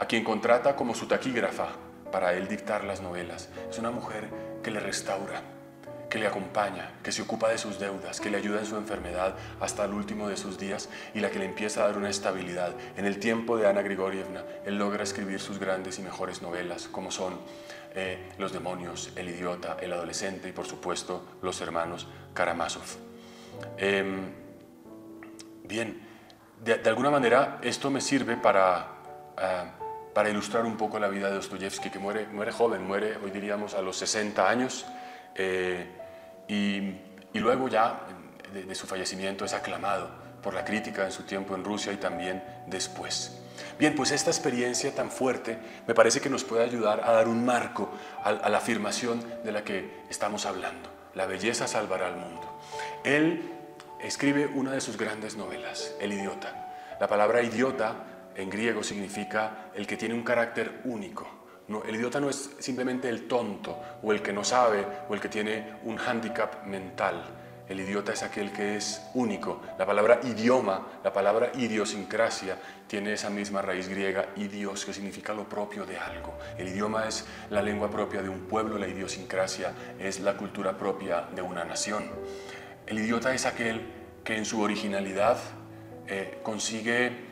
a quien contrata como su taquígrafa para él dictar las novelas. Es una mujer que le restaura, que le acompaña, que se ocupa de sus deudas, que le ayuda en su enfermedad hasta el último de sus días y la que le empieza a dar una estabilidad. En el tiempo de Ana Grigorievna, él logra escribir sus grandes y mejores novelas, como son eh, Los demonios, El idiota, El adolescente y por supuesto Los hermanos Karamazov. Em, bien, de, alguna manera esto me sirve para... Ah, para ilustrar un poco la vida de Dostoyevsky, que muere, muere joven, muere hoy diríamos a los 60 años, eh, y, luego ya de, su fallecimiento es aclamado por la crítica en su tiempo en Rusia y también después. Bien, pues esta experiencia tan fuerte me parece que nos puede ayudar a dar un marco a la afirmación de la que estamos hablando. La belleza salvará al mundo. Él escribe una de sus grandes novelas, El idiota. La palabra idiota en griego significa el que tiene un carácter único. No, el idiota no es simplemente el tonto o el que no sabe o el que tiene un hándicap mental. El idiota es aquel que es único. La palabra idioma, la palabra idiosincrasia, tiene esa misma raíz griega, idios, que significa lo propio de algo. El idioma es la lengua propia de un pueblo, la idiosincrasia es la cultura propia de una nación. El idiota es aquel que en su originalidad eh, consigue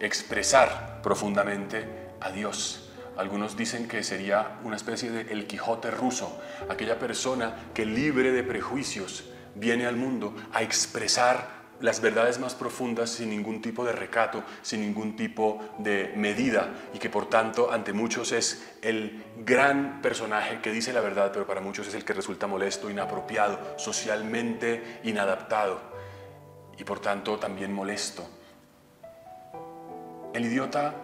expresar profundamente a Dios. Algunos dicen que sería una especie de El Quijote ruso, aquella persona que libre de prejuicios viene al mundo a expresar las verdades más profundas sin ningún tipo de recato, sin ningún tipo de medida y que por tanto ante muchos es el gran personaje que dice la verdad, pero para muchos es el que resulta molesto, inapropiado, socialmente inadaptado y por tanto también molesto. El idiota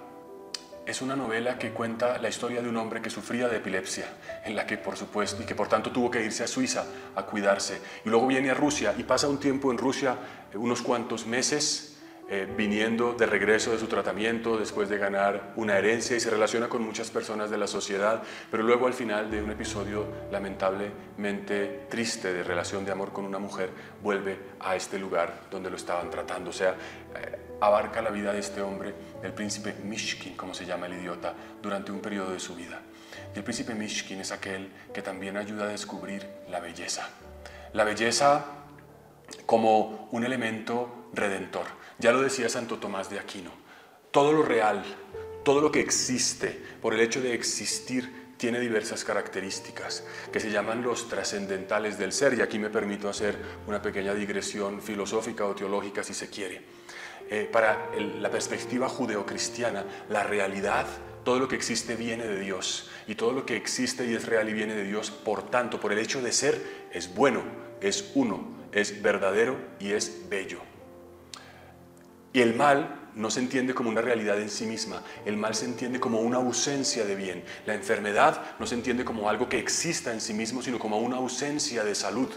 es una novela que cuenta la historia de un hombre que sufría de epilepsia, en la que por supuesto y que por tanto tuvo que irse a Suiza a cuidarse. Y luego viene a Rusia y pasa un tiempo en Rusia, eh, unos cuantos meses eh, viniendo de regreso de su tratamiento después de ganar una herencia y se relaciona con muchas personas de la sociedad, pero luego al final de un episodio lamentablemente triste de relación de amor con una mujer, vuelve a este lugar donde lo estaban tratando. O sea, eh, abarca la vida de este hombre, el príncipe Mishkin, como se llama el idiota, durante un periodo de su vida. Y el príncipe Mishkin es aquel que también ayuda a descubrir la belleza. La belleza como un elemento redentor. Ya lo decía Santo Tomás de Aquino, todo lo real, todo lo que existe, por el hecho de existir, tiene diversas características que se llaman los trascendentales del ser, y aquí me permito hacer una pequeña digresión filosófica o teológica si se quiere. Eh, para la perspectiva judeocristiana, la realidad, todo lo que existe viene de Dios, y todo lo que existe y es real y viene de Dios, por tanto, por el hecho de ser, es bueno, es uno, es verdadero y es bello. Y el mal no se entiende como una realidad en sí misma, el mal se entiende como una ausencia de bien. La enfermedad no se entiende como algo que exista en sí mismo, sino como una ausencia de salud.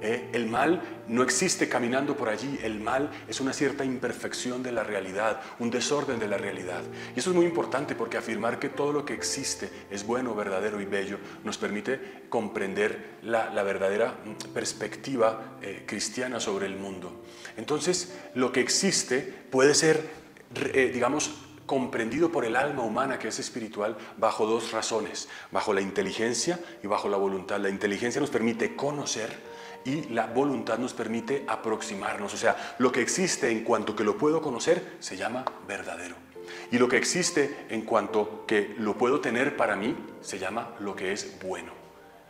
¿Eh? el mal no existe caminando por allí, el mal es una cierta imperfección de la realidad, un desorden de la realidad. Y eso es muy importante porque afirmar que todo lo que existe es bueno, verdadero y bello nos permite comprender la, verdadera perspectiva eh, cristiana sobre el mundo. Entonces, lo que existe puede ser, eh, digamos, comprendido por el alma humana que es espiritual bajo dos razones, bajo la inteligencia y bajo la voluntad. La inteligencia nos permite conocer, y la voluntad nos permite aproximarnos. O sea, lo que existe en cuanto que lo puedo conocer se llama verdadero. Y lo que existe en cuanto que lo puedo tener para mí se llama lo que es bueno.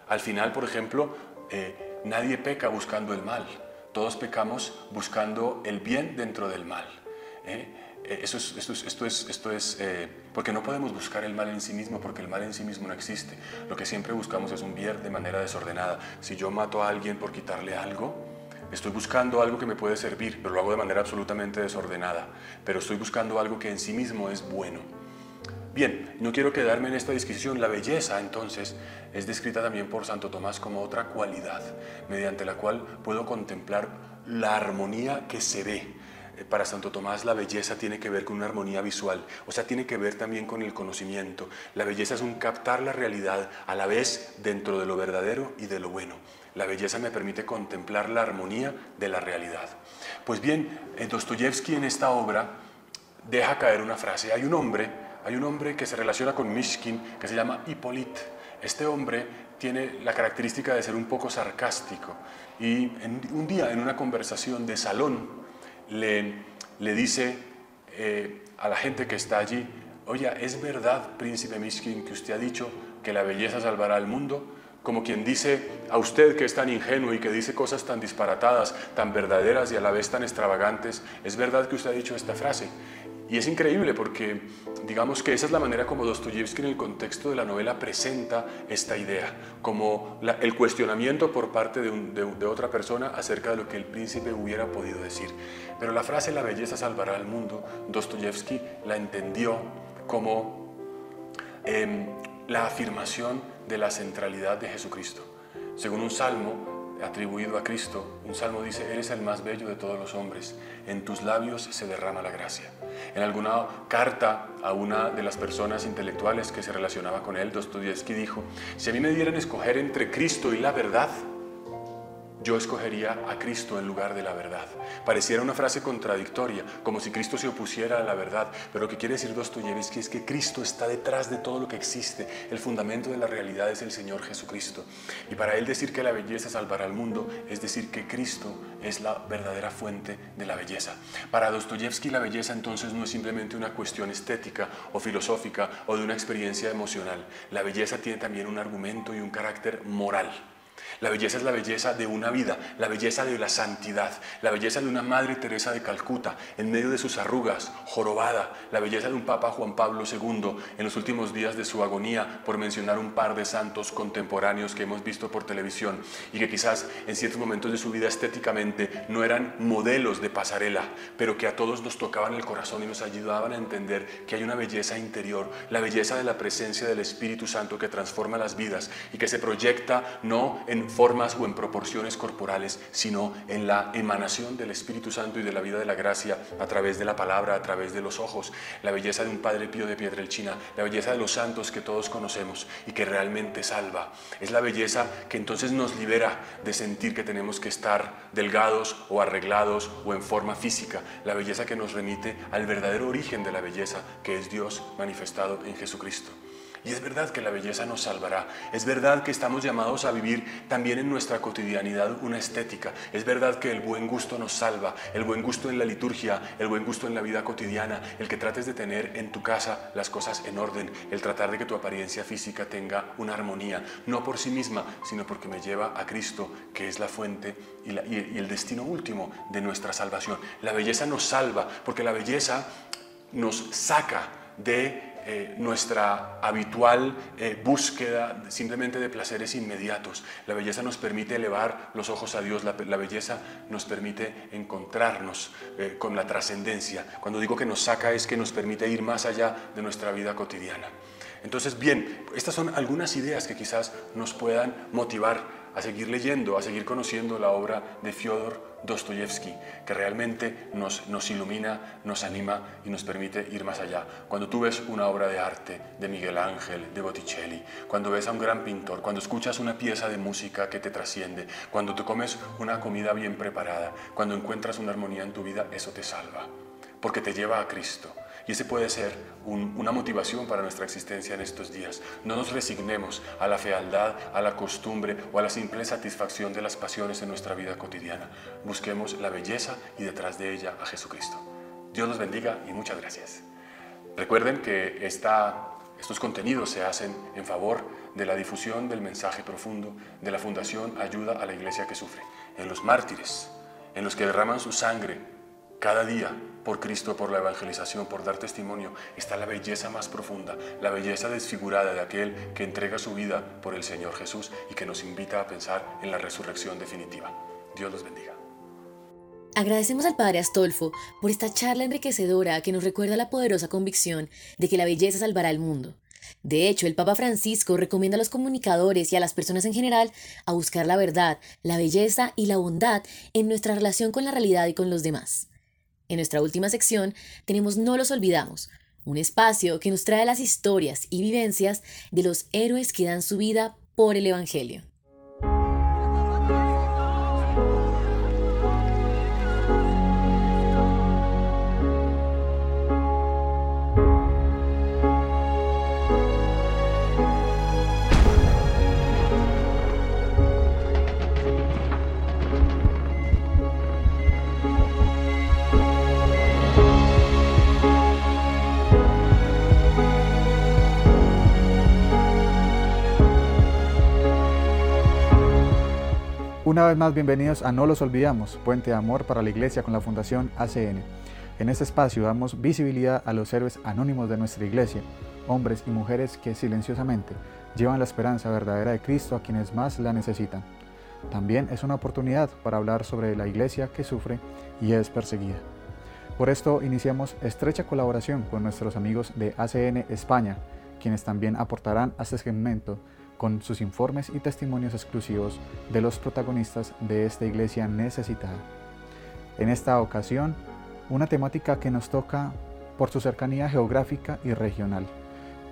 Al final, por ejemplo, eh, nadie peca buscando el mal. Todos pecamos buscando el bien dentro del mal. ¿eh? Esto es, eh, porque no podemos buscar el mal en sí mismo, porque el mal en sí mismo no existe. Lo que siempre buscamos es un bien de manera desordenada. Si yo mato a alguien por quitarle algo, estoy buscando algo que me puede servir, pero lo hago de manera absolutamente desordenada. Pero estoy buscando algo que en sí mismo es bueno. Bien, no quiero quedarme en esta disquisición. La belleza, entonces, es descrita también por Santo Tomás como otra cualidad, mediante la cual puedo contemplar la armonía que se ve para Santo Tomás la belleza tiene que ver con una armonía visual, o sea, tiene que ver también con el conocimiento. La belleza es un captar la realidad a la vez dentro de lo verdadero y de lo bueno. La belleza me permite contemplar la armonía de la realidad. Pues bien, eh, Dostoyevsky en esta obra deja caer una frase. Hay un hombre, hay un hombre que se relaciona con Mishkin que se llama Hippolyte. Este hombre tiene la característica de ser un poco sarcástico y un día en una conversación de salón le, dice eh, a la gente que está allí, oye, ¿es verdad, príncipe Mishkin, que usted ha dicho que la belleza salvará al mundo? Como quien dice a usted que es tan ingenuo y que dice cosas tan disparatadas, tan verdaderas y a la vez tan extravagantes, ¿es verdad que usted ha dicho esta frase? Y es increíble porque digamos que esa es la manera como Dostoyevsky en el contexto de la novela presenta esta idea, como el cuestionamiento por parte de, otra persona acerca de lo que el príncipe hubiera podido decir. Pero la frase la belleza salvará al mundo, Dostoyevsky la entendió como em, la afirmación de la centralidad de Jesucristo. Según un salmo, atribuido a Cristo, un salmo dice, eres el más bello de todos los hombres, en tus labios se derrama la gracia. En alguna carta a una de las personas intelectuales que se relacionaba con él, Dostoyevsky dijo, si a mí me dieran escoger entre Cristo y la verdad, yo escogería a Cristo en lugar de la verdad. Pareciera una frase contradictoria, como si Cristo se opusiera a la verdad, pero lo que quiere decir Dostoyevsky es que Cristo está detrás de todo lo que existe. El fundamento de la realidad es el Señor Jesucristo. Y para él decir que la belleza salvará al mundo es decir que Cristo es la verdadera fuente de la belleza. Para Dostoyevsky la belleza entonces no es simplemente una cuestión estética o filosófica o de una experiencia emocional. La belleza tiene también un argumento y un carácter moral. La belleza es la belleza de una vida, la belleza de la santidad, la belleza de una Madre Teresa de Calcuta en medio de sus arrugas, jorobada, la belleza de un Papa Juan Pablo II en los últimos días de su agonía, por mencionar un par de santos contemporáneos que hemos visto por televisión y que quizás en ciertos momentos de su vida estéticamente no eran modelos de pasarela, pero que a todos nos tocaban el corazón y nos ayudaban a entender que hay una belleza interior, la belleza de la presencia del Espíritu Santo que transforma las vidas y que se proyecta no en formas o en proporciones corporales, sino en la emanación del Espíritu Santo y de la vida de la gracia a través de la palabra, a través de los ojos, la belleza de un Padre Pío de Pietrelchina, la belleza de los santos que todos conocemos y que realmente salva. Es la belleza que entonces nos libera de sentir que tenemos que estar delgados o arreglados o en forma física, la belleza que nos remite al verdadero origen de la belleza, que es Dios manifestado en Jesucristo. Y es verdad que la belleza nos salvará. Es verdad que estamos llamados a vivir también en nuestra cotidianidad una estética. Es verdad que el buen gusto nos salva. El buen gusto en la liturgia, el buen gusto en la vida cotidiana, el que trates de tener en tu casa las cosas en orden, el tratar de que tu apariencia física tenga una armonía, no por sí misma, sino porque me lleva a Cristo, que es la fuente y, y el destino último de nuestra salvación. La belleza nos salva, porque la belleza nos saca de eh, nuestra habitual eh, búsqueda simplemente de placeres inmediatos. La belleza nos permite elevar los ojos a Dios, la, belleza nos permite encontrarnos eh, con la trascendencia. Cuando digo que nos saca es que nos permite ir más allá de nuestra vida cotidiana. Entonces, bien, estas son algunas ideas que quizás nos puedan motivar a seguir leyendo, a seguir conociendo la obra de Fyodor Dostoyevsky, que realmente nos, nos ilumina, nos anima y nos permite ir más allá. Cuando tú ves una obra de arte de Miguel Ángel, de Botticelli, cuando ves a un gran pintor, cuando escuchas una pieza de música que te trasciende, cuando te comes una comida bien preparada, cuando encuentras una armonía en tu vida, eso te salva, porque te lleva a Cristo y ese puede ser una motivación para nuestra existencia en estos días. No nos resignemos a la fealdad, a la costumbre o a la simple satisfacción de las pasiones en nuestra vida cotidiana. Busquemos la belleza y detrás de ella a Jesucristo. Dios los bendiga y muchas gracias. Recuerden que estos contenidos se hacen en favor de la difusión del mensaje profundo de la Fundación Ayuda a la Iglesia que Sufre, en los mártires, en los que derraman su sangre cada día por Cristo, por la evangelización, por dar testimonio, está la belleza más profunda, la belleza desfigurada de aquel que entrega su vida por el Señor Jesús y que nos invita a pensar en la resurrección definitiva. Dios los bendiga. Agradecemos al Padre Astolfo por esta charla enriquecedora que nos recuerda la poderosa convicción de que la belleza salvará al mundo. De hecho, el Papa Francisco recomienda a los comunicadores y a las personas en general a buscar la verdad, la belleza y la bondad en nuestra relación con la realidad y con los demás. En nuestra última sección tenemos No los olvidamos, un espacio que nos trae las historias y vivencias de los héroes que dan su vida por el Evangelio. Una vez más, bienvenidos a No los olvidamos, Puente de Amor para la Iglesia con la Fundación ACN. En este espacio damos visibilidad a los héroes anónimos de nuestra Iglesia, hombres y mujeres que silenciosamente llevan la esperanza verdadera de Cristo a quienes más la necesitan. También es una oportunidad para hablar sobre la Iglesia que sufre y es perseguida. Por esto iniciamos estrecha colaboración con nuestros amigos de ACN España, quienes también aportarán a este segmento con sus informes y testimonios exclusivos de los protagonistas de esta iglesia necesitada. En esta ocasión, una temática que nos toca por su cercanía geográfica y regional.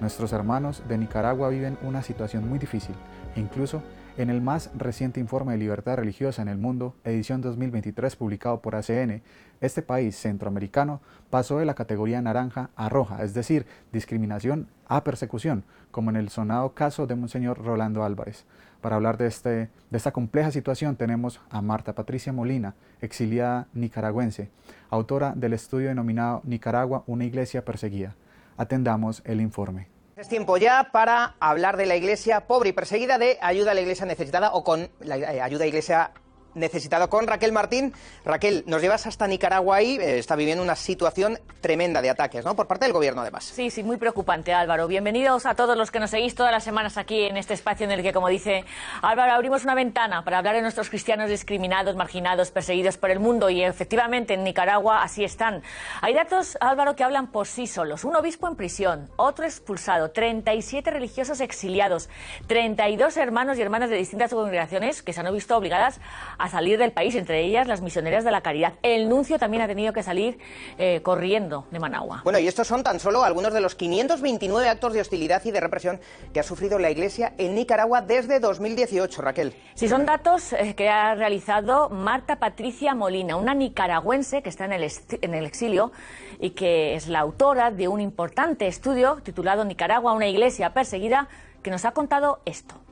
Nuestros hermanos de Nicaragua viven una situación muy difícil e incluso en el más reciente informe de libertad religiosa en el mundo, edición 2023 publicado por ACN, este país centroamericano pasó de la categoría naranja a roja, es decir, discriminación a persecución, como en el sonado caso de Monseñor Rolando Álvarez. Para hablar de, este, de esta compleja situación tenemos a Marta Patricia Molina, exiliada nicaragüense, autora del estudio denominado Nicaragua, una iglesia perseguida. Atendamos el informe. Es tiempo ya para hablar de la iglesia pobre y perseguida, de ayuda a la iglesia necesitada o con la eh, ayuda a la iglesia necesitado con Raquel Martín. Raquel, nos llevas hasta Nicaragua y eh, está viviendo una situación tremenda de ataques, ¿no? Por parte del gobierno, además. Sí, sí, muy preocupante, Álvaro. Bienvenidos a todos los que nos seguís todas las semanas aquí en este espacio en el que, como dice Álvaro, abrimos una ventana para hablar de nuestros cristianos discriminados, marginados, perseguidos por el mundo y efectivamente en Nicaragua así están. Hay datos, Álvaro, que hablan por sí solos. Un obispo en prisión, otro expulsado, 37 religiosos exiliados, 32 hermanos y hermanas de distintas congregaciones que se han visto obligadas a a salir del país, entre ellas las misioneras de la caridad. El nuncio también ha tenido que salir eh, corriendo de Managua. Bueno, y estos son tan solo algunos de los 529 actos de hostilidad y de represión que ha sufrido la Iglesia en Nicaragua desde 2018, Raquel. Sí, son datos eh, que ha realizado Marta Patricia Molina, una nicaragüense que está en el, en el exilio y que es la autora de un importante estudio titulado Nicaragua, una iglesia perseguida, que nos ha contado esto.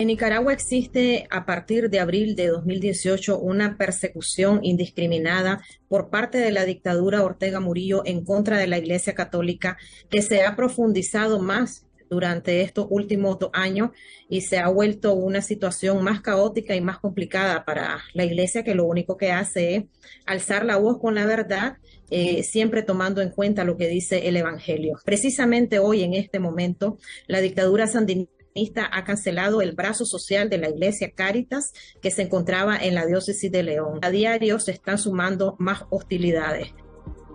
En Nicaragua existe a partir de abril de 2018 una persecución indiscriminada por parte de la dictadura Ortega Murillo en contra de la Iglesia Católica que se ha profundizado más durante estos últimos dos años y se ha vuelto una situación más caótica y más complicada para la iglesia que lo único que hace es alzar la voz con la verdad, eh, siempre tomando en cuenta lo que dice el Evangelio. Precisamente hoy, en este momento, la dictadura sandinista ha cancelado el brazo social de la iglesia Cáritas que se encontraba en la diócesis de León. A diario se están sumando más hostilidades.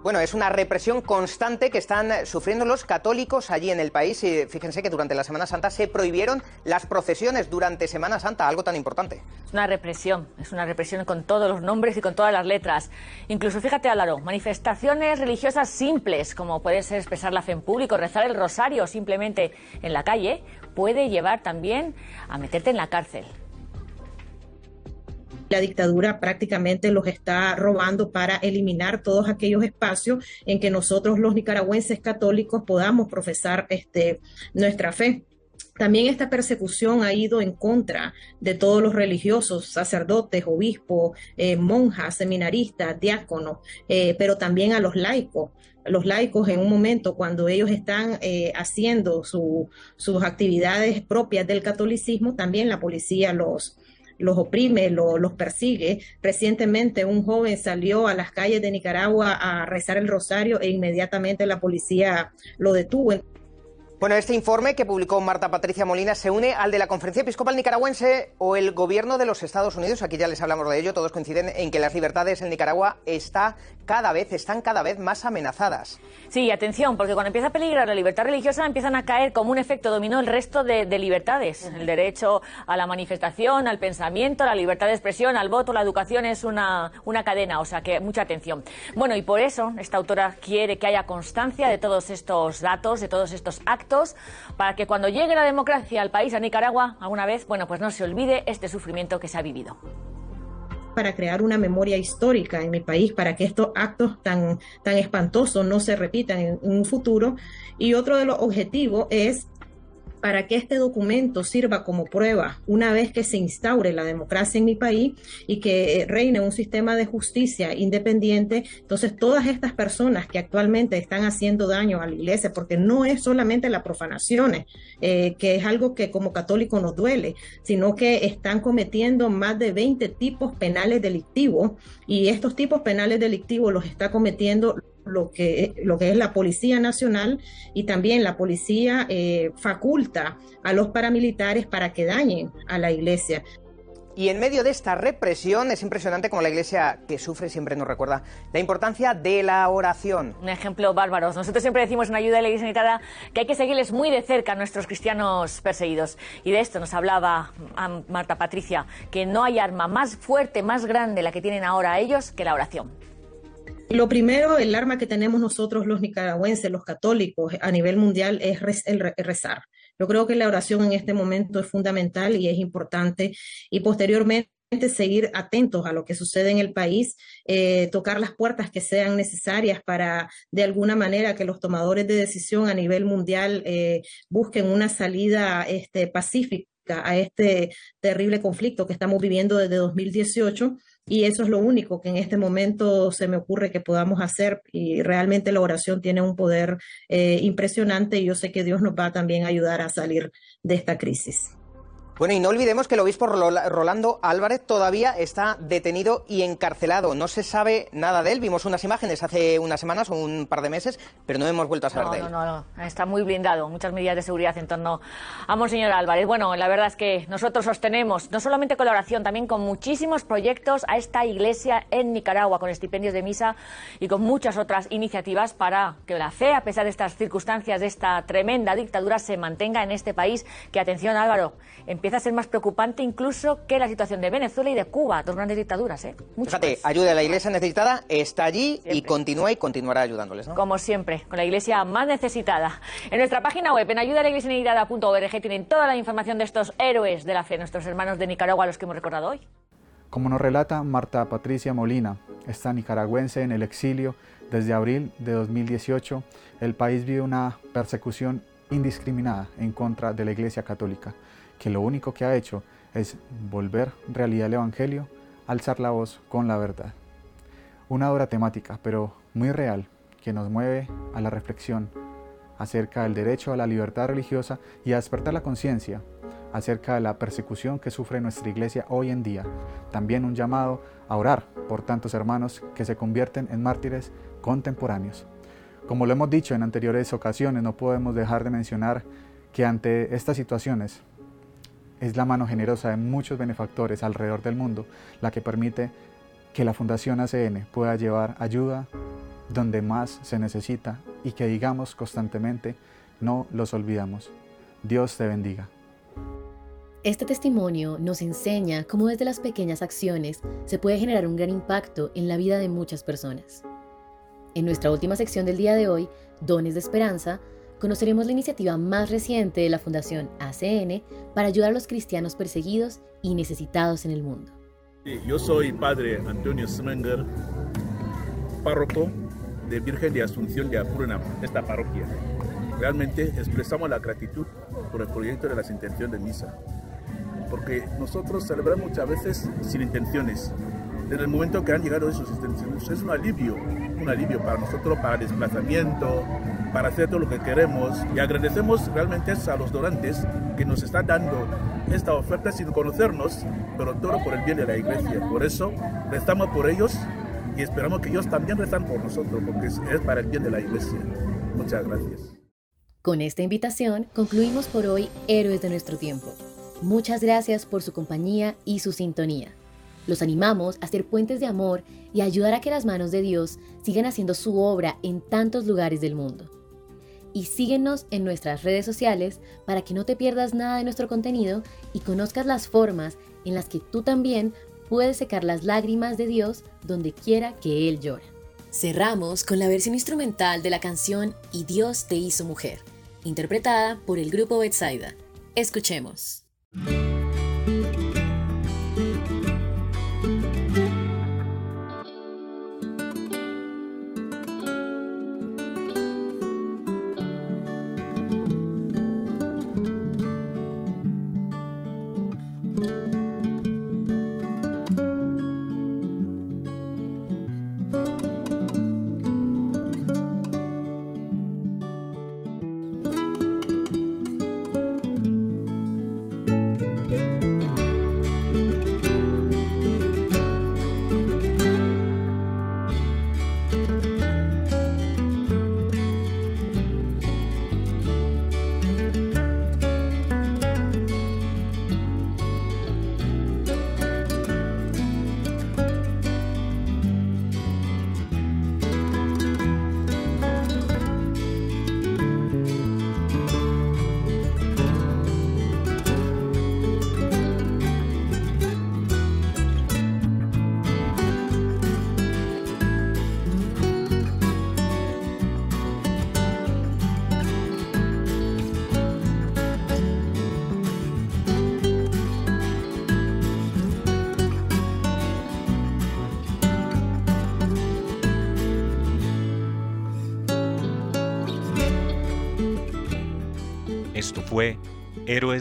Bueno, es una represión constante que están sufriendo los católicos allí en el país. Y fíjense que durante la Semana Santa se prohibieron las procesiones durante Semana Santa, algo tan importante. Es una represión, es una represión con todos los nombres y con todas las letras. Incluso, fíjate, Álvaro, manifestaciones religiosas simples, como puede ser expresar la fe en público, rezar el rosario simplemente en la calle, puede llevar también a meterte en la cárcel la dictadura prácticamente los está robando para eliminar todos aquellos espacios en que nosotros los nicaragüenses católicos podamos profesar este, nuestra fe. También esta persecución ha ido en contra de todos los religiosos, sacerdotes, obispos, eh, monjas, seminaristas, diáconos, eh, pero también a los laicos los laicos en un momento cuando ellos están eh, haciendo sus actividades propias del catolicismo, también la policía los, los oprime, los persigue. Recientemente un joven salió a las calles de Nicaragua a rezar el rosario e inmediatamente la policía lo detuvo. Bueno, este informe que publicó Marta Patricia Molina se une al de la Conferencia Episcopal Nicaragüense o el gobierno de los Estados Unidos. Aquí ya les hablamos de ello. Todos coinciden en que las libertades en Nicaragua está cada vez, están cada vez más amenazadas. Sí, atención, porque cuando empieza a peligrar la libertad religiosa empiezan a caer como un efecto dominó el resto de, libertades. El derecho a la manifestación, al pensamiento, a la libertad de expresión, al voto, la educación es una, una cadena. O sea que mucha atención. Bueno, y por eso esta autora quiere que haya constancia de todos estos datos, de todos estos actos para que cuando llegue la democracia al país, a Nicaragua, alguna vez, bueno, pues no se olvide este sufrimiento que se ha vivido para crear una memoria histórica en mi país, para que estos actos tan, tan espantosos no se repitan en un futuro. Y otro de los objetivos es para que este documento sirva como prueba una vez que se instaure la democracia en mi país y que reine un sistema de justicia independiente. Entonces, todas estas personas que actualmente están haciendo daño a la iglesia, porque no es solamente las profanaciones, eh, que es algo que como católico nos duele, sino que están cometiendo más de 20 tipos penales delictivos y estos tipos penales delictivos los está cometiendo lo que, lo que es la Policía Nacional y también la policía eh, faculta a los paramilitares para que dañen a la iglesia. Y en medio de esta represión es impresionante como la Iglesia que sufre siempre nos recuerda la importancia de la oración. Un ejemplo bárbaro. Nosotros siempre decimos en ayuda de la Iglesia que hay que seguirles muy de cerca a nuestros cristianos perseguidos. Y de esto nos hablaba Marta Patricia, que no hay arma más fuerte, más grande la que tienen ahora ellos que la oración. Lo primero, el arma que tenemos nosotros los nicaragüenses, los católicos a nivel mundial es el rezar. Yo creo que la oración en este momento es fundamental y es importante y posteriormente seguir atentos a lo que sucede en el país, eh, tocar las puertas que sean necesarias para, de alguna manera, que los tomadores de decisión a nivel mundial eh, busquen una salida este, pacífica a este terrible conflicto que estamos viviendo desde 2018 y eso es lo único que en este momento se me ocurre que podamos hacer y realmente la oración tiene un poder eh, impresionante y yo sé que Dios nos va también a ayudar a salir de esta crisis. Bueno, y no olvidemos que el obispo Rolando Álvarez todavía está detenido y encarcelado. No se sabe nada de él. Vimos unas imágenes hace unas semanas o un par de meses, pero no hemos vuelto a saber de él. No, no, no. Está muy blindado. Muchas medidas de seguridad en torno a Monseñor Álvarez. Bueno, la verdad es que nosotros sostenemos, no solamente con la oración, también con muchísimos proyectos a esta iglesia en Nicaragua, con estipendios de misa y con muchas otras iniciativas para que la fe, a pesar de estas circunstancias, de esta tremenda dictadura, se mantenga en este país. Que atención, Álvaro, empieza a ser más preocupante incluso que la situación de Venezuela y de Cuba, dos grandes dictaduras. ¿eh? Fíjate, ayuda a la iglesia necesitada, está allí y continúa y continuará ayudándoles. Como siempre, con la iglesia más necesitada. En nuestra página web, en ayudalaiglesianecesitada.org, tienen toda la información de estos héroes de la fe, nuestros hermanos de Nicaragua, a los que hemos recordado hoy. Como nos relata Marta Patricia Molina, esta nicaragüense en el exilio desde abril de 2018, el país vive una persecución indiscriminada en contra de la Iglesia Católica que lo único que ha hecho es volver realidad el Evangelio, alzar la voz con la verdad. Una obra temática, pero muy real, que nos mueve a la reflexión acerca del derecho a la libertad religiosa y a despertar la conciencia acerca de la persecución que sufre nuestra iglesia hoy en día. También un llamado a orar por tantos hermanos que se convierten en mártires contemporáneos. Como lo hemos dicho en anteriores ocasiones, no podemos dejar de mencionar que ante estas situaciones es la mano generosa de muchos benefactores alrededor del mundo la que permite que la Fundación ACN pueda llevar ayuda donde más se necesita y que digamos constantemente, no los olvidamos. Dios te bendiga. Este testimonio nos enseña cómo desde las pequeñas acciones se puede generar un gran impacto en la vida de muchas personas. En nuestra última sección del día de hoy, Dones de Esperanza, conoceremos la iniciativa más reciente de la Fundación ACN para ayudar a los cristianos perseguidos y necesitados en el mundo. Yo soy padre Antonio Smenger, párroco de Virgen de Asunción de Apurna, esta parroquia. Realmente expresamos la gratitud por el proyecto de las intenciones de misa, porque nosotros celebramos muchas veces sin intenciones. Desde el momento que han llegado esos intenciones, es un alivio, un alivio para nosotros, para desplazamiento, para hacer todo lo que queremos. Y agradecemos realmente a los donantes que nos están dando esta oferta sin conocernos, pero todo por el bien de la iglesia. Por eso, rezamos por ellos y esperamos que ellos también rezan por nosotros, porque es, para el bien de la iglesia. Muchas gracias. Con esta invitación concluimos por hoy Héroes de nuestro tiempo. Muchas gracias por su compañía y su sintonía. Los animamos a ser puentes de amor y ayudar a que las manos de Dios sigan haciendo su obra en tantos lugares del mundo. Y síguenos en nuestras redes sociales para que no te pierdas nada de nuestro contenido y conozcas las formas en las que tú también puedes secar las lágrimas de Dios donde quiera que Él llora. Cerramos con la versión instrumental de la canción Y Dios te hizo mujer, interpretada por el grupo Betsaida. Escuchemos.